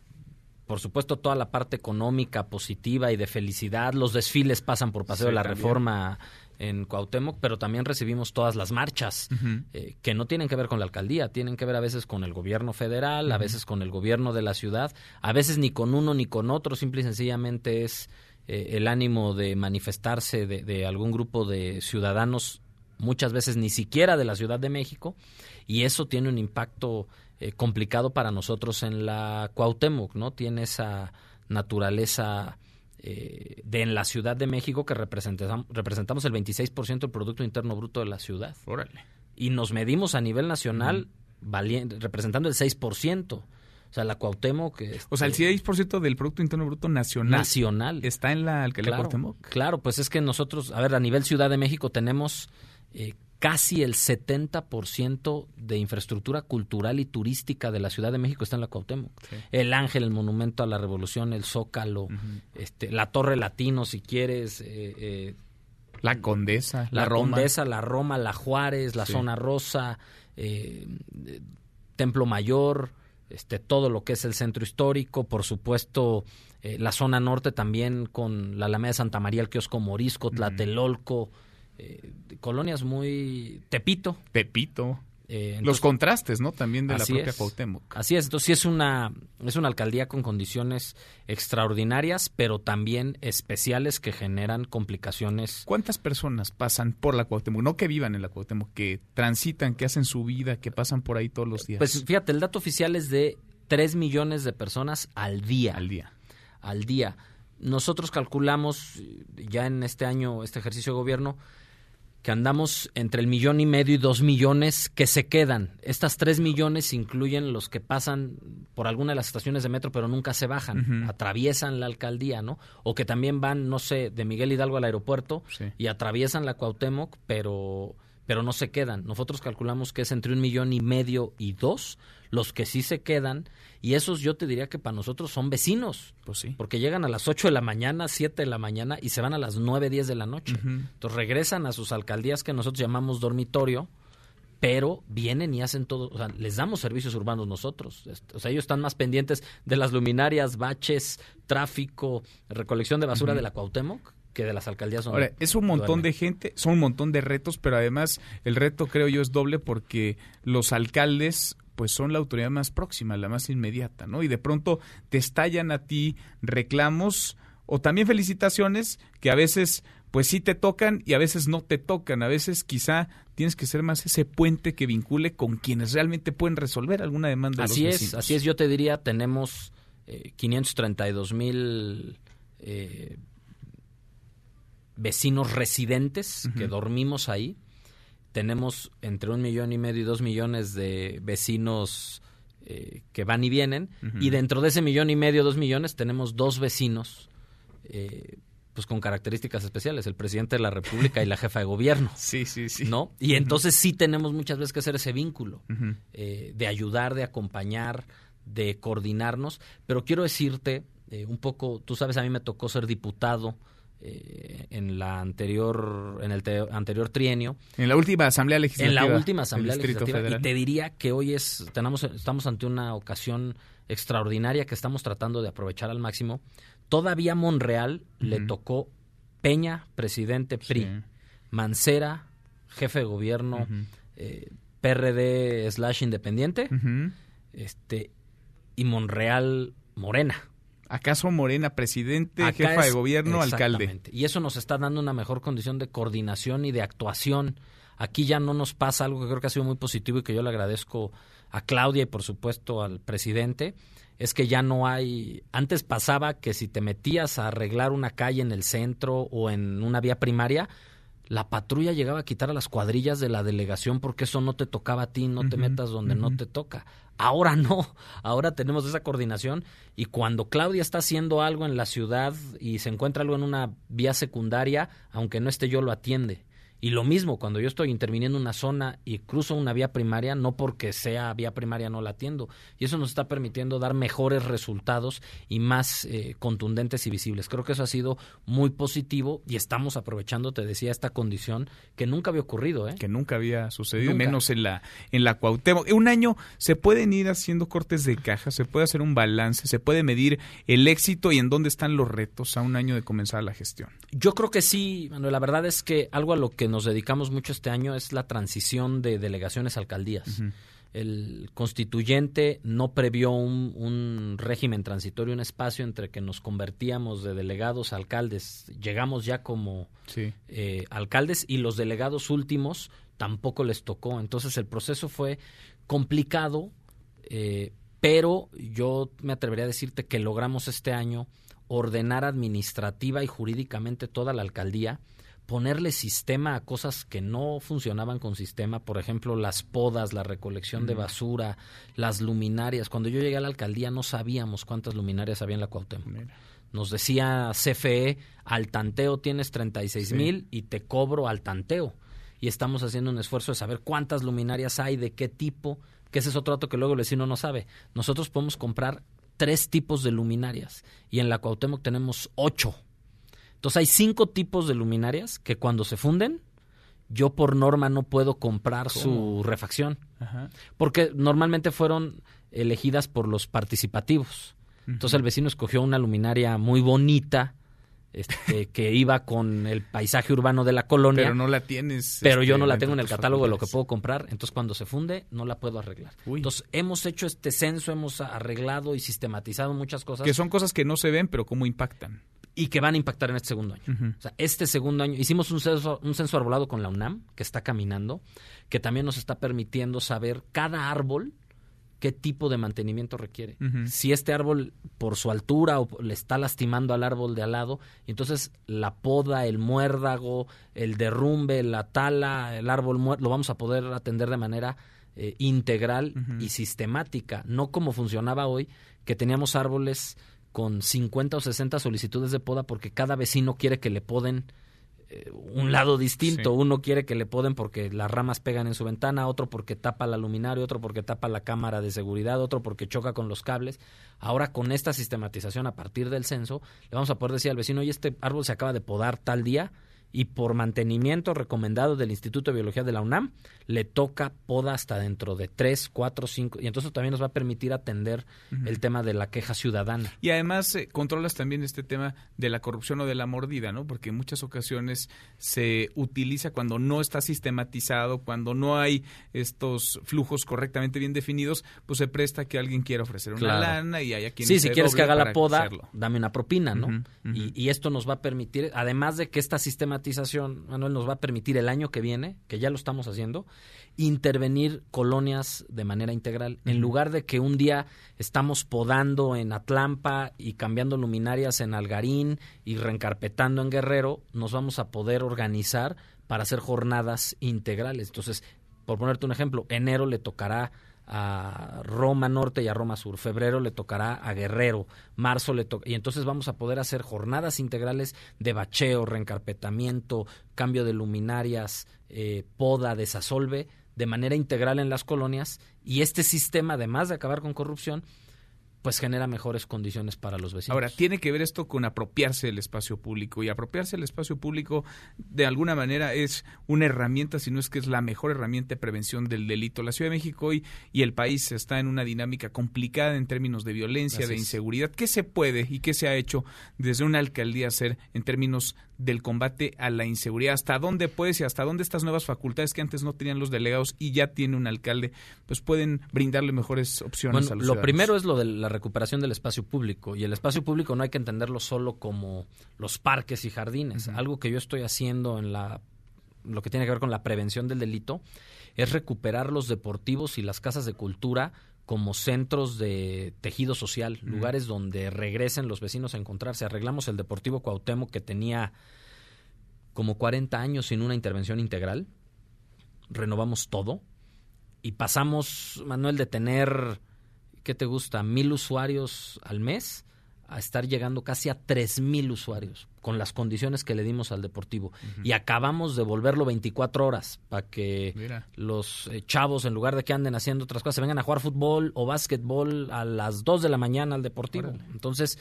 por supuesto, toda la parte económica positiva y de felicidad. Los desfiles pasan por Paseo Sí, de la también. Reforma en Cuauhtémoc, pero también recibimos todas las marchas eh, que no tienen que ver con la alcaldía, tienen que ver a veces con el gobierno federal, a veces con el gobierno de la ciudad, a veces ni con uno ni con otro, simple y sencillamente es eh, el ánimo de manifestarse de, de algún grupo de ciudadanos, muchas veces ni siquiera de la Ciudad de México, y eso tiene un impacto eh, complicado para nosotros en la Cuauhtémoc, ¿no? Tiene esa naturaleza eh, de en la Ciudad de México que representamos, representamos el 26% del Producto Interno Bruto de la ciudad. Órale. Y nos medimos a nivel nacional valien- representando el 6%. O sea, la Cuauhtémoc... O sea, el este, 6% del Producto Interno Bruto nacional, Nacional. está en la alcaldía Claro, Cuauhtémoc. claro, pues es que nosotros, a ver, a nivel Ciudad de México tenemos eh, casi el 70% de infraestructura cultural y turística de la Ciudad de México está en la Cuauhtémoc. El Ángel, el Monumento a la Revolución, el Zócalo, este, la Torre Latino, si quieres, eh, eh, La Condesa, la, la, Roma. Condesa, la Roma, la Juárez, la Sí. Zona Rosa, eh, Templo Mayor, este, todo lo que es el centro histórico, por supuesto la zona norte también con la Alameda de Santa María, el kiosco Morisco, Tlatelolco, eh, colonias muy... Tepito. Tepito. Eh, Los contrastes, ¿no? También de la propia es. Cuauhtémoc. Así es, entonces sí es una, es una alcaldía con condiciones extraordinarias, pero también especiales que generan complicaciones. ¿Cuántas personas pasan por la Cuauhtémoc? No que vivan en la Cuauhtémoc, que transitan, que hacen su vida, que pasan por ahí todos los días. Pues fíjate, el dato oficial es de 3 millones de personas al día. Al día. Al día. Nosotros calculamos eh, ya en este año, este ejercicio de gobierno, que andamos entre el millón y medio y dos millones que se quedan. Estas tres millones incluyen los que pasan por alguna de las estaciones de metro pero nunca se bajan, atraviesan la alcaldía, ¿no? O que también van, no sé, de Miguel Hidalgo al aeropuerto Sí. y atraviesan la Cuauhtémoc, pero pero no se quedan. Nosotros calculamos que es entre un millón y medio y dos los que sí se quedan y esos yo te diría que para nosotros son vecinos. Pues sí. Porque llegan a las 8 de la mañana, 7 de la mañana y se van a las 9, 10 de la noche. Entonces regresan a sus alcaldías que nosotros llamamos dormitorio, pero vienen y hacen todo, o sea, les damos servicios urbanos nosotros. Est- O sea, ellos están más pendientes de las luminarias, baches, tráfico, recolección de basura Ujú. de la Cuauhtémoc que de las alcaldías donde Ahora, es un montón de gente, son un montón de retos, pero además el reto creo yo es doble porque los alcaldes pues son la autoridad más próxima, la más inmediata, ¿no? Y de pronto te estallan a ti reclamos o también felicitaciones que a veces pues sí te tocan y a veces no te tocan, a veces quizá tienes que ser más ese puente que vincule con quienes realmente pueden resolver alguna demanda de Así los es, vecinos. así es. Yo te diría, tenemos eh, 532 mil eh, vecinos residentes que dormimos ahí. Tenemos entre un millón y medio y dos millones de vecinos eh, que van y vienen. Y dentro de ese millón y medio, dos millones, tenemos dos vecinos eh, pues con características especiales, el presidente de la República y la jefa de gobierno. Sí, sí, sí. ¿No? Y entonces sí tenemos muchas veces que hacer ese vínculo eh, de ayudar, de acompañar, de coordinarnos. Pero quiero decirte eh, un poco, tú sabes, a mí me tocó ser diputado eh, en la anterior, en el te- anterior trienio. En la última asamblea En legislativa. la última asamblea legislativa. Federal. Y te diría que hoy es, tenemos, estamos ante una ocasión extraordinaria que estamos tratando de aprovechar al máximo. Todavía a Monreal le tocó Peña, presidente PRI, Sí. Mancera, jefe de gobierno, eh, PRD slash independiente, este, y Monreal Morena. ¿Acaso Morena, presidente, jefa de gobierno, alcalde? Y eso nos está dando una mejor condición de coordinación y de actuación. Aquí ya no nos pasa algo que creo que ha sido muy positivo y que yo le agradezco a Claudia y por supuesto al presidente, es que ya no hay, antes pasaba que si te metías a arreglar una calle en el centro o en una vía primaria, la patrulla llegaba a quitar a las cuadrillas de la delegación porque eso no te tocaba a ti, no te metas donde no te toca. Ahora no, ahora tenemos esa coordinación y cuando Claudia está haciendo algo en la ciudad y se encuentra algo en una vía secundaria, aunque no esté yo, lo atiende. Y lo mismo, cuando yo estoy interviniendo en una zona y cruzo una vía primaria, no porque sea vía primaria no la atiendo. Y eso nos está permitiendo dar mejores resultados y más eh, contundentes y visibles. Creo que eso ha sido muy positivo y estamos aprovechando, te decía, esta condición que nunca había ocurrido. ¿eh? Que nunca había sucedido, menos en la, en la Cuauhtémoc. Un año se pueden ir haciendo cortes de caja, se puede hacer un balance, se puede medir el éxito y en dónde están los retos a un año de comenzar la gestión. Yo creo que sí, Manuel. La verdad es que algo a lo que nos dedicamos mucho este año es la transición de delegaciones a alcaldías. El constituyente no previó un, régimen transitorio, un espacio entre que nos convertíamos de delegados a alcaldes. Llegamos ya como eh, alcaldes y los delegados últimos tampoco les tocó. Entonces el proceso fue complicado, eh, pero yo me atrevería a decirte que logramos este año ordenar administrativa y jurídicamente toda la alcaldía ponerle sistema a cosas que no funcionaban con sistema, por ejemplo, las podas, la recolección de basura, las luminarias. Cuando yo llegué a la alcaldía no sabíamos cuántas luminarias había en la Cuauhtémoc. Nos decía CFE, al tanteo tienes 36 mil y te cobro al tanteo. Y estamos haciendo un esfuerzo de saber cuántas luminarias hay, de qué tipo, que ese es otro dato que luego el vecino no sabe. Nosotros podemos comprar tres tipos de luminarias y en la Cuauhtémoc tenemos ocho entonces hay cinco tipos de luminarias que cuando se funden, yo por norma no puedo comprar su refacción. Porque normalmente fueron elegidas por los participativos. Entonces el vecino escogió una luminaria muy bonita, este, que iba con el paisaje urbano de la colonia. Pero no la tienes. Pero yo este, no la tengo en el catálogo de lo que puedo comprar. Entonces, cuando se funde, no la puedo arreglar. Entonces, hemos hecho este censo, hemos arreglado y sistematizado muchas cosas. Que son cosas que no se ven, pero cómo impactan y que van a impactar en este segundo año. O sea, este segundo año hicimos un censo, un censo arbolado con la UNAM, que está caminando, que también nos está permitiendo saber cada árbol qué tipo de mantenimiento requiere. Si este árbol por su altura o le está lastimando al árbol de al lado, entonces la poda, el muérdago, el derrumbe, la tala, el árbol muerto, lo vamos a poder atender de manera eh, integral y sistemática, no como funcionaba hoy, que teníamos árboles con 50 o 60 solicitudes de poda porque cada vecino quiere que le poden eh, un lado distinto. Uno quiere que le poden porque las ramas pegan en su ventana, otro porque tapa la luminaria, otro porque tapa la cámara de seguridad, otro porque choca con los cables. Ahora con esta sistematización a partir del censo, le vamos a poder decir al vecino, oye, este árbol se acaba de podar tal día, y por mantenimiento recomendado del Instituto de Biología de la UNAM, le toca poda hasta dentro de tres, cuatro, cinco, y entonces también nos va a permitir atender el tema de la queja ciudadana. Y además eh, controlas también este tema de la corrupción o de la mordida, ¿no? Porque en muchas ocasiones se utiliza cuando no está sistematizado, cuando no hay estos flujos correctamente bien definidos, pues se presta que alguien quiera ofrecer una lana y haya quien Sí, si quieres que haga la poda, dame una propina, ¿no? Y, y esto nos va a permitir, además de que esta sistematización Manuel, nos va a permitir el año que viene, que ya lo estamos haciendo, intervenir colonias de manera integral. En lugar de que un día estamos podando en Atlampa y cambiando luminarias en Algarín y reencarpetando en Guerrero, nos vamos a poder organizar para hacer jornadas integrales. Entonces, por ponerte un ejemplo, enero le tocará a Roma Norte y a Roma Sur. Febrero le tocará a Guerrero. Marzo le toca. Y entonces vamos a poder hacer jornadas integrales de bacheo, reencarpetamiento, cambio de luminarias, eh, poda, desasolve, de manera integral en las colonias. Y este sistema, además de acabar con corrupción, pues genera mejores condiciones para los vecinos. Ahora, tiene que ver esto con apropiarse del espacio público y apropiarse del espacio público de alguna manera es una herramienta, si no es que es la mejor herramienta de prevención del delito. La Ciudad de México hoy y el país está en una dinámica complicada en términos de violencia, de inseguridad. ¿Qué se puede y qué se ha hecho desde una alcaldía hacer en términos del combate a la inseguridad. ¿Hasta dónde puedes y hasta dónde estas nuevas facultades que antes no tenían los delegados y ya tiene un alcalde, pues pueden brindarle mejores opciones a los Lo primero es lo de la recuperación del espacio público y el espacio público no hay que entenderlo solo como los parques y jardines. Algo que yo estoy haciendo en la lo que tiene que ver con la prevención del delito es recuperar los deportivos y las casas de cultura como centros de tejido social, lugares donde regresen los vecinos a encontrarse. Arreglamos el Deportivo Cuauhtémoc que tenía como 40 años sin una intervención integral. Renovamos todo y pasamos, Manuel, de tener, ¿qué te gusta? Mil usuarios al mes a estar llegando casi a tres mil usuarios con las condiciones que le dimos al Deportivo. Y acabamos de volverlo 24 horas para que los eh, chavos, en lugar de que anden haciendo otras cosas, se vengan a jugar fútbol o básquetbol a las 2 de la mañana al Deportivo. Entonces,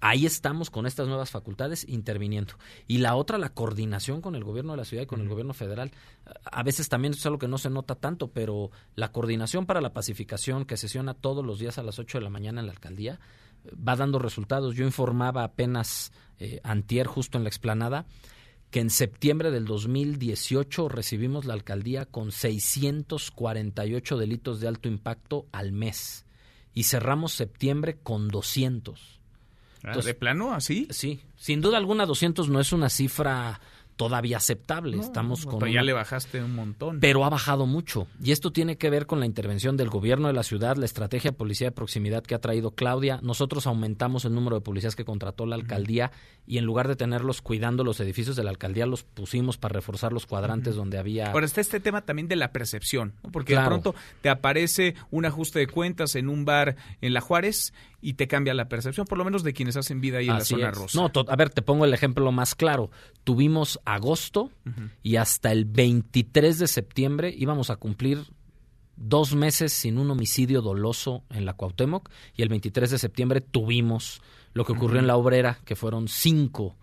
ahí estamos con estas nuevas facultades interviniendo. Y la otra, la coordinación con el gobierno de la ciudad y con el gobierno federal. A veces también es algo que no se nota tanto, pero la coordinación para la pacificación que sesiona todos los días a las 8 de la mañana en la alcaldía va dando resultados. Yo informaba apenas eh, antier justo en la explanada, que en septiembre del 2018 recibimos la alcaldía con 648 delitos de alto impacto al mes y cerramos septiembre con 200. Ah, ¿De plano así? Sí, sin duda alguna 200 no es una cifra todavía aceptable. Estamos con pero ya le bajaste un montón. Pero ha bajado mucho. Y esto tiene que ver con la intervención del gobierno de la ciudad, la estrategia de policía de proximidad que ha traído Claudia. Nosotros aumentamos el número de policías que contrató la alcaldía y en lugar de tenerlos cuidando los edificios de la alcaldía, los pusimos para reforzar los cuadrantes donde había. Ahora está este tema también de la percepción, porque de pronto te aparece un ajuste de cuentas en un bar en La Juárez y te cambia la percepción, por lo menos de quienes hacen vida ahí en la zona rosa. No, a ver, te pongo el ejemplo más claro. Tuvimos agosto y hasta el 23 de septiembre íbamos a cumplir dos meses sin un homicidio doloso en la Cuauhtémoc y el 23 de septiembre tuvimos lo que ocurrió en la obrera, que fueron cinco.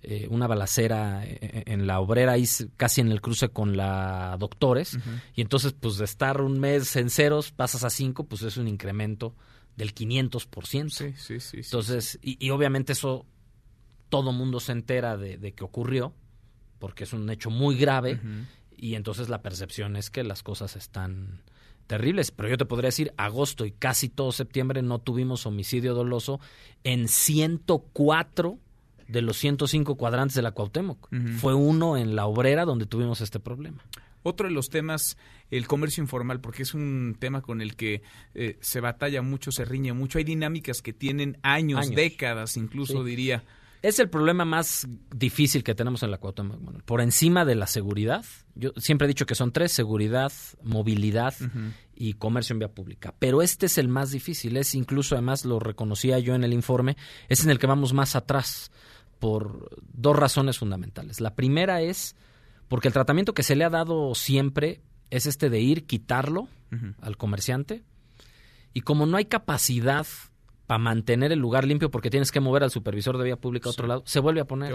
Eh, una balacera eh, eh, en la obrera, ahí casi en el cruce con la Doctores. Y entonces, pues de estar un mes en ceros, pasas a cinco, pues es un incremento del 500%. Sí, sí, sí. Entonces, Y, obviamente eso todo mundo se entera de, que ocurrió, porque es un hecho muy grave, y entonces la percepción es que las cosas están terribles. Pero yo te podría decir, agosto y casi todo septiembre no tuvimos homicidio doloso en 104 de los 105 cuadrantes de la Cuauhtémoc. Fue uno en la obrera donde tuvimos este problema. Otro de los temas, el comercio informal, porque es un tema con el que eh, se batalla mucho, se riñe mucho. Hay dinámicas que tienen años, décadas, incluso diría. Es el problema más difícil que tenemos en la Cuauhtémoc, Por encima de la seguridad, yo siempre he dicho que son tres, seguridad, movilidad y comercio en vía pública. Pero este es el más difícil, es incluso, además lo reconocía yo en el informe, es en el que vamos más atrás por dos razones fundamentales. La primera es porque el tratamiento que se le ha dado siempre es este de ir, quitarlo al comerciante. Y como no hay capacidad para mantener el lugar limpio porque tienes que mover al supervisor de vía pública a otro lado, se vuelve a poner.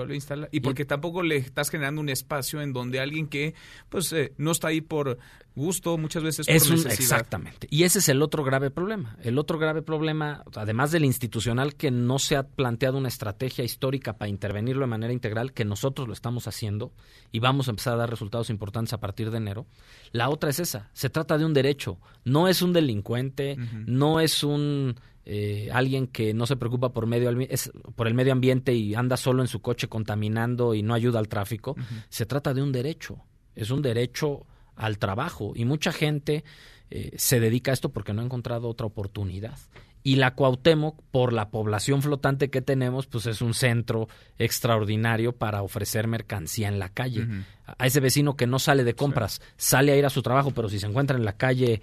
Y porque tampoco le estás generando un espacio en donde alguien que pues eh, no está ahí por gusto, muchas veces por necesidad. exactamente. Y ese es el otro grave problema. El otro grave problema, además del institucional, que no se ha planteado una estrategia histórica para intervenirlo de manera integral, que nosotros lo estamos haciendo y vamos a empezar a dar resultados importantes a partir de enero. La otra es esa. Se trata de un derecho. No es un delincuente, no es un eh, alguien que no se preocupa por, medio, es, por el medio ambiente y anda solo en su coche contaminando y no ayuda al tráfico, se trata de un derecho, es un derecho al trabajo. Y mucha gente eh, se dedica a esto porque no ha encontrado otra oportunidad. Y la Cuauhtémoc, por la población flotante que tenemos, pues es un centro extraordinario para ofrecer mercancía en la calle. A ese vecino que no sale de compras, sale a ir a su trabajo, pero si se encuentra en la calle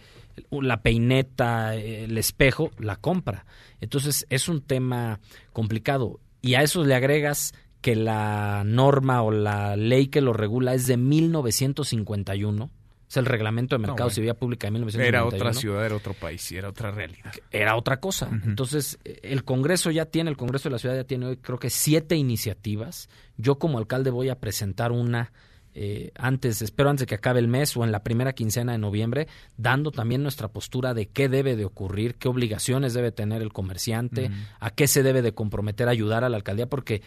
la peineta, el espejo, la compra. Entonces es un tema complicado. Y a eso le agregas que la norma o la ley que lo regula es de 1951. Es el reglamento de mercado civil pública de 1951. Era otra ciudad, era otro país, era otra realidad. Era otra cosa. Entonces, el Congreso ya tiene, el Congreso de la Ciudad ya tiene hoy creo que siete iniciativas. Yo como alcalde voy a presentar una eh, antes, espero antes de que acabe el mes o en la primera quincena de noviembre, dando también nuestra postura de qué debe de ocurrir, qué obligaciones debe tener el comerciante, a qué se debe de comprometer a ayudar a la alcaldía, porque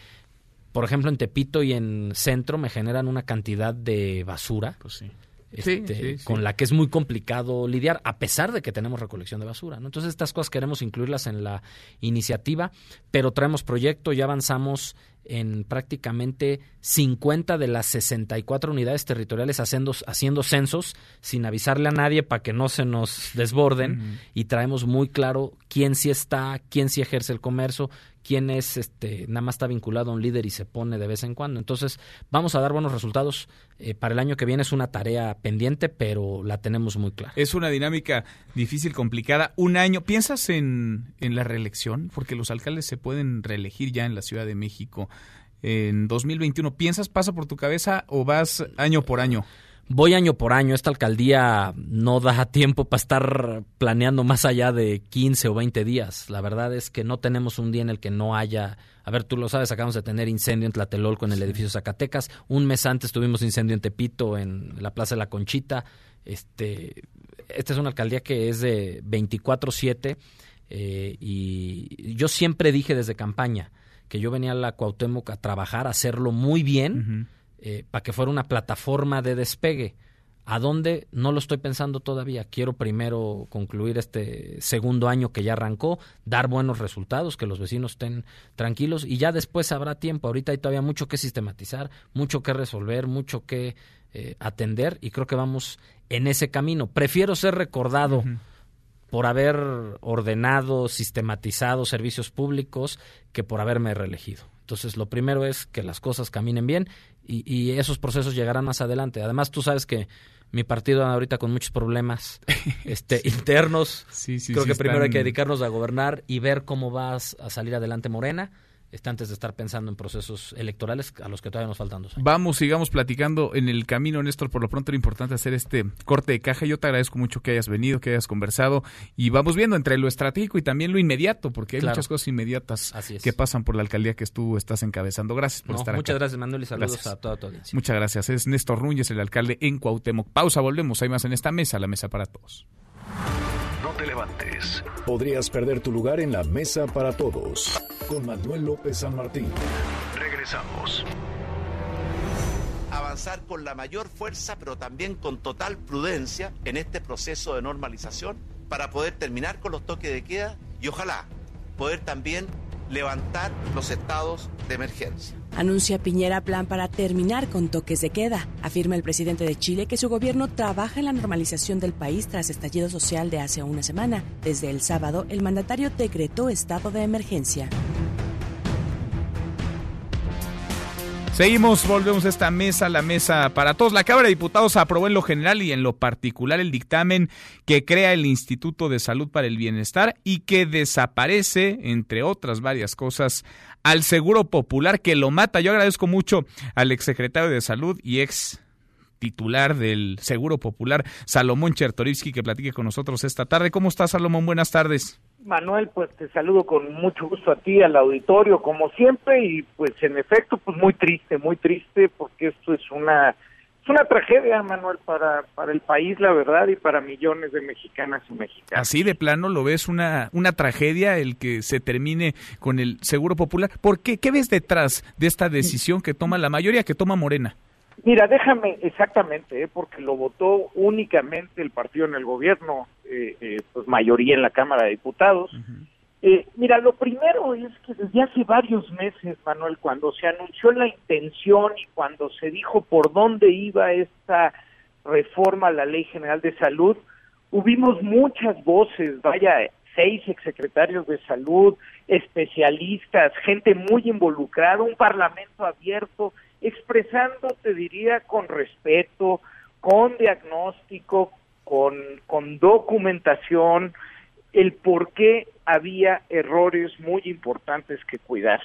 por ejemplo, en Tepito y en Centro me generan una cantidad de basura. Pues sí. Este, con la que es muy complicado lidiar, a pesar de que tenemos recolección de basura. ¿no? Entonces, estas cosas queremos incluirlas en la iniciativa, pero traemos proyecto, ya avanzamos en prácticamente 50 de las 64 unidades territoriales haciendo, haciendo censos sin avisarle a nadie para que no se nos desborden y traemos muy claro quién sí está, quién sí ejerce el comercio, quién es este nada más está vinculado a un líder y se pone de vez en cuando. Entonces, vamos a dar buenos resultados eh, para el año que viene es una tarea pendiente, pero la tenemos muy clara. Es una dinámica difícil, complicada. Un año, ¿piensas en, en la reelección? Porque los alcaldes se pueden reelegir ya en la Ciudad de México en 2021. ¿Piensas, pasa por tu cabeza o vas año por año? Voy año por año. Esta alcaldía no da tiempo para estar planeando más allá de 15 o 20 días. La verdad es que no tenemos un día en el que no haya... A ver, tú lo sabes, acabamos de tener incendio en Tlatelolco, en el edificio Zacatecas. Un mes antes tuvimos incendio en Tepito, en la Plaza de la Conchita. Este, esta es una alcaldía que es de 24-7 eh, y yo siempre dije desde campaña que yo venía a la Cuauhtémoc a trabajar, a hacerlo muy bien. Eh, para que fuera una plataforma de despegue. ¿A dónde? No lo estoy pensando todavía. Quiero primero concluir este segundo año que ya arrancó, dar buenos resultados, que los vecinos estén tranquilos y ya después habrá tiempo. Ahorita hay todavía mucho que sistematizar, mucho que resolver, mucho que eh, atender y creo que vamos en ese camino. Prefiero ser recordado por haber ordenado, sistematizado servicios públicos que por haberme reelegido. Entonces, lo primero es que las cosas caminen bien y, esos procesos llegarán más adelante. Además, tú sabes que mi partido ahorita con muchos problemas este, internos. Creo que primero hay que dedicarnos a gobernar y ver cómo va a salir adelante Morena está antes de estar pensando en procesos electorales a los que todavía nos faltan dos Vamos, sigamos platicando en el camino, Néstor. Por lo pronto era importante hacer este corte de caja. Yo te agradezco mucho que hayas venido, que hayas conversado y vamos viendo entre lo estratégico y también lo inmediato, porque hay muchas cosas inmediatas que pasan por la alcaldía que tú estás encabezando. Gracias por estar aquí. Muchas gracias, Manuel, y saludos a toda tu audiencia. Muchas gracias. Es Néstor Núñez, el alcalde en Cuauhtémoc. Pausa, volvemos. Hay más en esta mesa, la mesa para todos. No te levantes. Podrías perder tu lugar en la mesa para todos con Manuel López San Martín. Regresamos. Avanzar con la mayor fuerza, pero también con total prudencia en este proceso de normalización para poder terminar con los toques de queda y ojalá poder también levantar los estados de emergencia. Anuncia Piñera plan para terminar con toques de queda. Afirma el presidente de Chile que su gobierno trabaja en la normalización del país tras estallido social de hace una semana. Desde el sábado, el mandatario decretó estado de emergencia. Seguimos, volvemos a esta mesa, la mesa para todos. La Cámara de Diputados aprobó en lo general y en lo particular el dictamen que crea el Instituto de Salud para el Bienestar y que desaparece, entre otras varias cosas, al Seguro Popular que lo mata. Yo agradezco mucho al exsecretario de Salud y ex titular del Seguro Popular, Salomón Chertorivsky, que platique con nosotros esta tarde. ¿Cómo estás, Salomón? Buenas tardes. Manuel, pues te saludo con mucho gusto a ti, al auditorio, como siempre, y pues en efecto, pues muy triste, muy triste, porque esto es una, es una tragedia, Manuel, para, para el país, la verdad, y para millones de mexicanas y mexicanos. Así de plano lo ves una, una tragedia el que se termine con el Seguro Popular. ¿Por qué? ¿Qué ves detrás de esta decisión que toma la mayoría, que toma Morena? Mira, déjame exactamente, ¿eh? porque lo votó únicamente el partido en el gobierno, eh, eh, pues mayoría en la Cámara de Diputados. mira, lo primero es que desde hace varios meses, Manuel, cuando se anunció la intención y cuando se dijo por dónde iba esta reforma a la Ley General de Salud, hubimos muchas voces, vaya, seis exsecretarios de salud, especialistas, gente muy involucrada, un parlamento abierto expresando, te diría, con respeto, con diagnóstico, con, con documentación, el por qué había errores muy importantes que cuidar.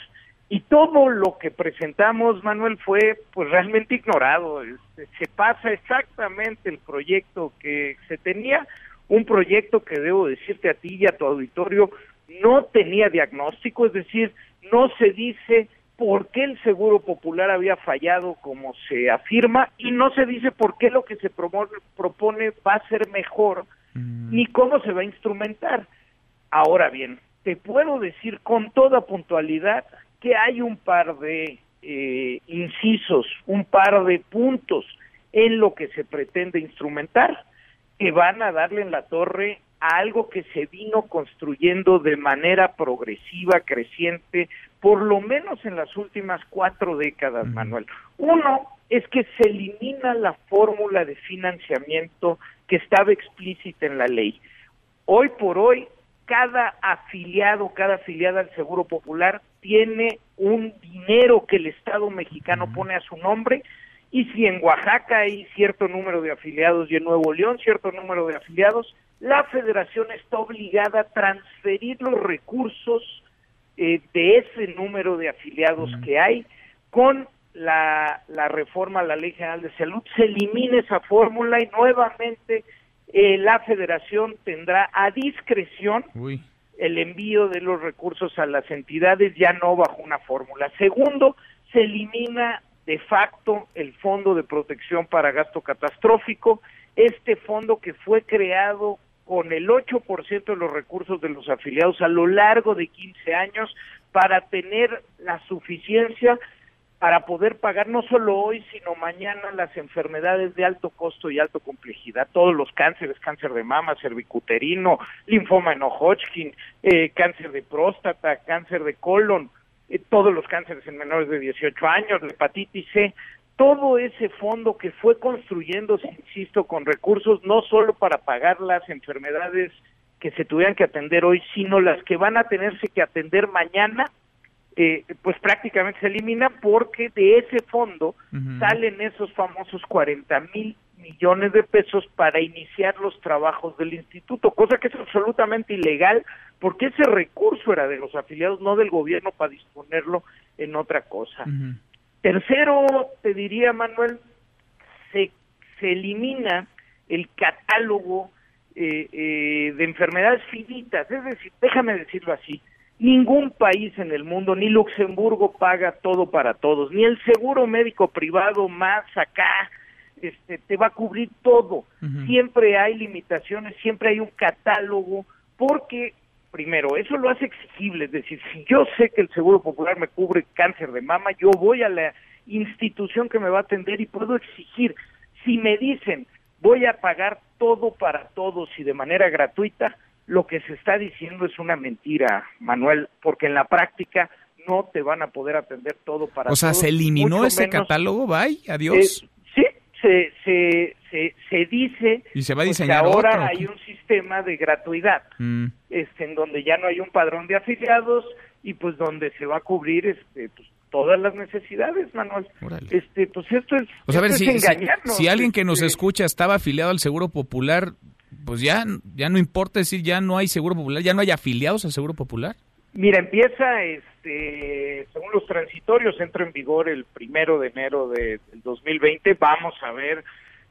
Y todo lo que presentamos, Manuel, fue pues realmente ignorado. Este, se pasa exactamente el proyecto que se tenía, un proyecto que debo decirte a ti y a tu auditorio no tenía diagnóstico, es decir, no se dice por qué el Seguro Popular había fallado como se afirma y no se dice por qué lo que se propone va a ser mejor mm. ni cómo se va a instrumentar. Ahora bien, te puedo decir con toda puntualidad que hay un par de eh, incisos, un par de puntos en lo que se pretende instrumentar, que van a darle en la torre a algo que se vino construyendo de manera progresiva, creciente, por lo menos en las últimas cuatro décadas, Manuel. Uno es que se elimina la fórmula de financiamiento que estaba explícita en la ley. Hoy por hoy, cada afiliado, cada afiliada al Seguro Popular tiene un dinero que el Estado mexicano pone a su nombre y si en Oaxaca hay cierto número de afiliados y en Nuevo León cierto número de afiliados, la federación está obligada a transferir los recursos eh, de ese número de afiliados que hay con la, la, reforma a la Ley General de Salud, se elimina esa fórmula y nuevamente eh, la federación tendrá a discreción el envío de los recursos a las entidades ya no bajo una fórmula. Segundo, se elimina de facto el Fondo de Protección para Gasto Catastrófico, este fondo que fue creado con el 8% de los recursos de los afiliados a lo largo de 15 años para tener la suficiencia para poder pagar no solo hoy, sino mañana las enfermedades de alto costo y alta complejidad, todos los cánceres, cáncer de mama, cervicuterino, linfoma no Hodgkin, eh, cáncer de próstata, cáncer de colon, eh, todos los cánceres en menores de 18 años, la hepatitis C, todo ese fondo que fue construyéndose, insisto, con recursos no solo para pagar las enfermedades que se tuvieran que atender hoy, sino las que van a tenerse que atender mañana, eh, pues prácticamente se elimina porque de ese fondo salen esos famosos 40 mil millones de pesos para iniciar los trabajos del instituto, cosa que es absolutamente ilegal porque ese recurso era de los afiliados, no del gobierno para disponerlo en otra cosa. Tercero, te diría, Manuel, se, se elimina el catálogo eh, eh, de enfermedades finitas, es decir, déjame decirlo así, Ningún país en el mundo, ni Luxemburgo paga todo para todos, ni el seguro médico privado más acá, este, te va a cubrir todo. Siempre hay limitaciones, siempre hay un catálogo, porque, primero, eso lo hace exigible, es decir, si yo sé que el Seguro Popular me cubre cáncer de mama, yo voy a la institución que me va a atender y puedo exigir. Si me dicen, voy a pagar todo para todos y de manera gratuita, lo que se está diciendo es una mentira, Manuel, porque en la práctica no te van a poder atender todo para O sea, ¿se eliminó ese catálogo? ¿Bye? ¿Adiós? Eh, se, se, se, se, dice ¿Y se va a pues, diseñar que ahora otro? hay un sistema de gratuidad, Mm. este, en donde ya no hay un padrón de afiliados y pues donde se va a cubrir este, pues, todas las necesidades, Manuel. Este, pues esto es, O sea, a ver, esto si, es si- engañarnos. si alguien que nos este, escucha estaba afiliado al Seguro Popular, pues ya, ya no importa decir, ya no hay Seguro Popular, ya no hay afiliados al Seguro Popular. Mira, empieza, este, según los transitorios, entra en vigor el primero de enero de, del 2020. Vamos a ver,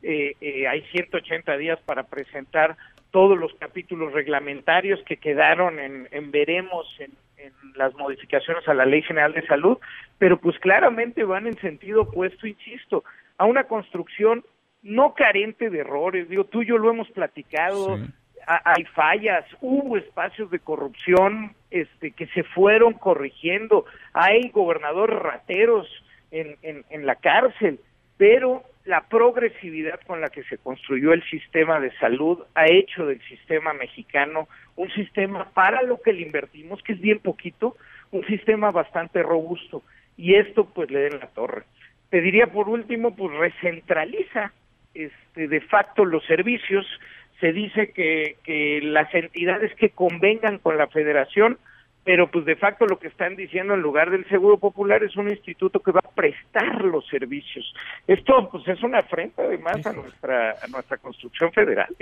eh, eh, hay 180 días para presentar todos los capítulos reglamentarios que quedaron en, en veremos en, en las modificaciones a la Ley General de Salud, pero pues claramente van en sentido opuesto, insisto, a una construcción no carente de errores. Digo, tú y yo lo hemos platicado, hay fallas, hubo espacios de corrupción este, que se fueron corrigiendo, hay gobernadores rateros en, en, en la cárcel, pero la progresividad con la que se construyó el sistema de salud ha hecho del sistema mexicano un sistema para lo que le invertimos, que es bien poquito, un sistema bastante robusto. Y esto pues le den la torre. Te diría por último, pues recentraliza este, de facto los servicios. Se dice que, que las entidades que convengan con la federación, pero pues de facto lo que están diciendo en lugar del Seguro Popular es un instituto que va a prestar los servicios. Esto pues es una afrenta además a nuestra, a nuestra construcción federal.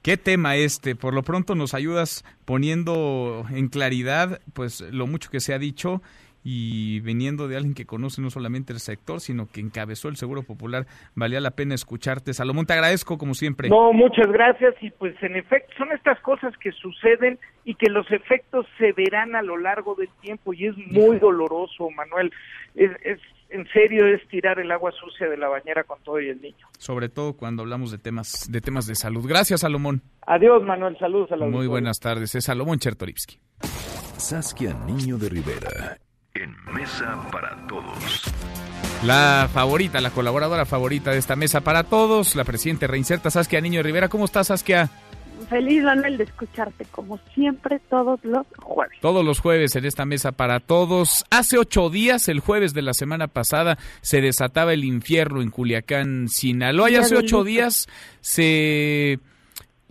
¿Qué tema este? Por lo pronto nos ayudas poniendo en claridad pues lo mucho que se ha dicho y viniendo de alguien que conoce no solamente el sector, sino que encabezó el Seguro Popular, valía la pena escucharte. Salomón, te agradezco como siempre. No, muchas gracias y pues en efecto son estas cosas que suceden y que los efectos se verán a lo largo del tiempo y es muy doloroso, Manuel. Es, es en serio es tirar el agua sucia de la bañera con todo y el niño. Sobre todo cuando hablamos de temas de temas de salud. Gracias, Salomón. Adiós, Manuel, saludos a la Muy buenas tardes. Es Salomón Chertorivsky. Saskia Niño de Rivera, en Mesa para todos. La favorita, la colaboradora favorita de esta mesa para todos, la presidenta reinserta Saskia Niño Rivera. ¿Cómo estás, Saskia? Feliz, Manuel, de escucharte, como siempre, todos los jueves. Todos los jueves en esta mesa para todos. Hace ocho días, el jueves de la semana pasada, se desataba el infierno en Culiacán, Sinaloa. Y hace ocho días se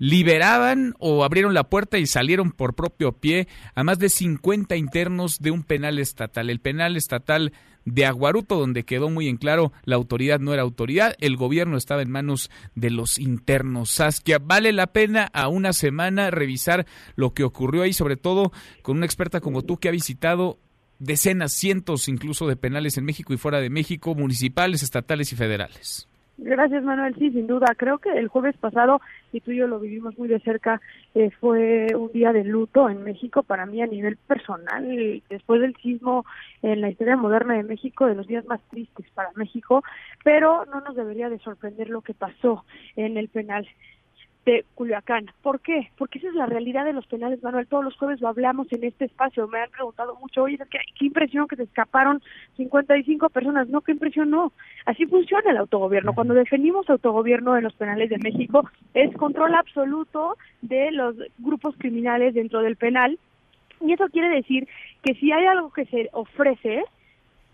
liberaban o abrieron la puerta y salieron por propio pie a más de 50 internos de un penal estatal. El penal estatal de Aguaruto, donde quedó muy en claro la autoridad no era autoridad, el gobierno estaba en manos de los internos. Saskia, vale la pena a una semana revisar lo que ocurrió ahí, sobre todo con una experta como tú que ha visitado decenas, cientos incluso de penales en México y fuera de México, municipales, estatales y federales. Gracias, Manuel. Sí, sin duda. Creo que el jueves pasado, y tú y yo lo vivimos muy de cerca, eh, fue un día de luto en México para mí a nivel personal. Después del sismo en la historia moderna de México, de los días más tristes para México, pero no nos debería de sorprender lo que pasó en el penal de Culiacán. ¿Por qué? Porque esa es la realidad de los penales, Manuel. Todos los jueves lo hablamos en este espacio. Me han preguntado mucho, oye, ¿qué, qué impresión que se escaparon 55 personas. No, qué impresión no. Así funciona el autogobierno. Cuando definimos autogobierno en los penales de México, es control absoluto de los grupos criminales dentro del penal. Y eso quiere decir que si hay algo que se ofrece,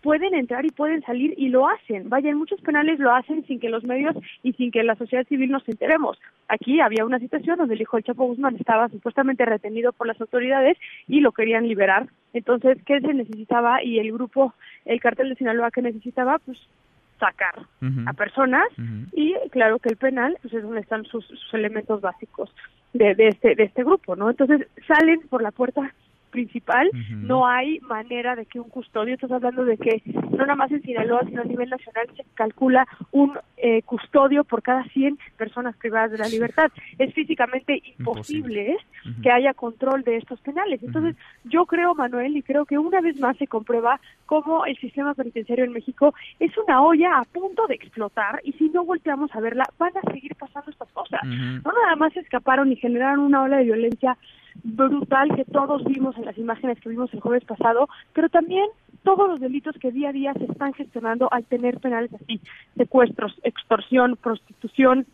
pueden entrar y pueden salir y lo hacen. Vaya, en muchos penales lo hacen sin que los medios y sin que la sociedad civil nos enteremos. Aquí había una situación donde el hijo del Chapo Guzmán estaba supuestamente retenido por las autoridades y lo querían liberar. Entonces, ¿qué se necesitaba? Y el grupo, el cartel de Sinaloa, ¿qué necesitaba? Pues sacar a personas y claro que el penal pues es donde están sus, sus elementos básicos de, de este de este grupo no entonces salen por la puerta principal, no hay manera de que un custodio, estás hablando de que no nada más en Sinaloa, sino a nivel nacional se calcula un eh, custodio por cada 100 personas privadas de la libertad. Es físicamente imposible, ¿eh? que haya control de estos penales. Entonces, yo creo, Manuel, y creo que una vez más se comprueba cómo el sistema penitenciario en México es una olla a punto de explotar y si no volteamos a verla, van a seguir pasando estas cosas. No nada más escaparon y generaron una ola de violencia brutal que todos vimos en las imágenes que vimos el jueves pasado, pero también todos los delitos que día a día se están gestionando al tener penales así, secuestros, extorsión, prostitución,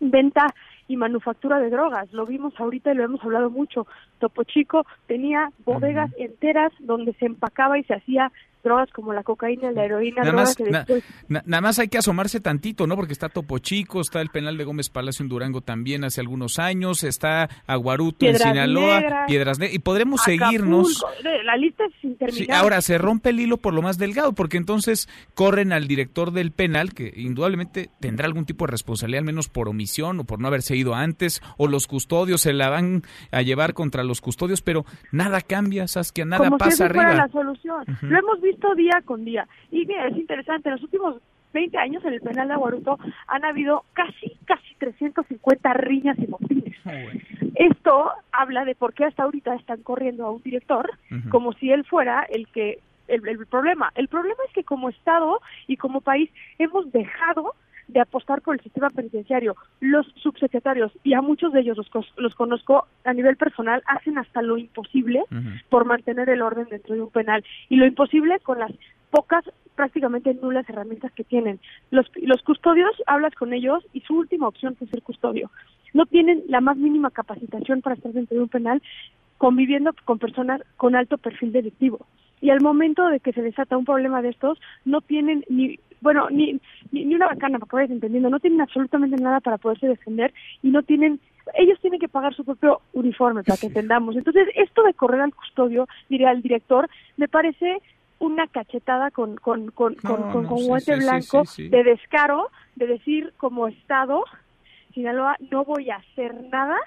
venta y manufactura de drogas. Lo vimos ahorita y lo hemos hablado mucho. Topo Chico tenía bodegas enteras donde se empacaba y se hacía drogas como la cocaína, la heroína, Nada drogas más, que na- después... na- nada más hay que asomarse tantito, ¿no? Porque está Topo Chico, está el penal de Gómez Palacio en Durango también hace algunos años, está Aguaruto en Piedras Sinaloa, Negras, Piedras Negras, y podremos Acapulco, seguirnos. La lista es Sí, interminable. ahora se rompe el hilo por lo más delgado, porque entonces corren al director del penal, que indudablemente tendrá algún tipo de responsabilidad, al menos por omisión o por no haberse ido antes, o los custodios se la van a llevar contra los custodios, pero nada cambia, Saskia, nada como si pasa eso fuera arriba. la solución. Lo hemos visto día con día. Y mira, es interesante, en los últimos 20 años en el penal de Aguaruto han habido casi, casi 350 riñas y motines. Esto habla de por qué hasta ahorita están corriendo a un director como si él fuera el que el, el problema. El problema es que como Estado y como país hemos dejado de apostar por el sistema penitenciario. Los subsecretarios, y a muchos de ellos los, los conozco a nivel personal, hacen hasta lo imposible por mantener el orden dentro de un penal y lo imposible con las pocas, prácticamente nulas herramientas que tienen. Los, los custodios, hablas con ellos y su última opción es ser custodio. No tienen la más mínima capacitación para estar dentro de un penal conviviendo con personas con alto perfil delictivo. Y al momento de que se desata un problema de estos, no tienen ni, bueno, ni, ni, ni una bacana, para que vayas entendiendo, no tienen absolutamente nada para poderse defender y no tienen ellos tienen que pagar su propio uniforme para que entendamos. Entonces, esto de correr al custodio, diría al director, me parece una cachetada con, con, con, con, No, con- no, con guante sí, blanco sí, sí. de descaro, de decir como Estado, Sinaloa, no voy a hacer nada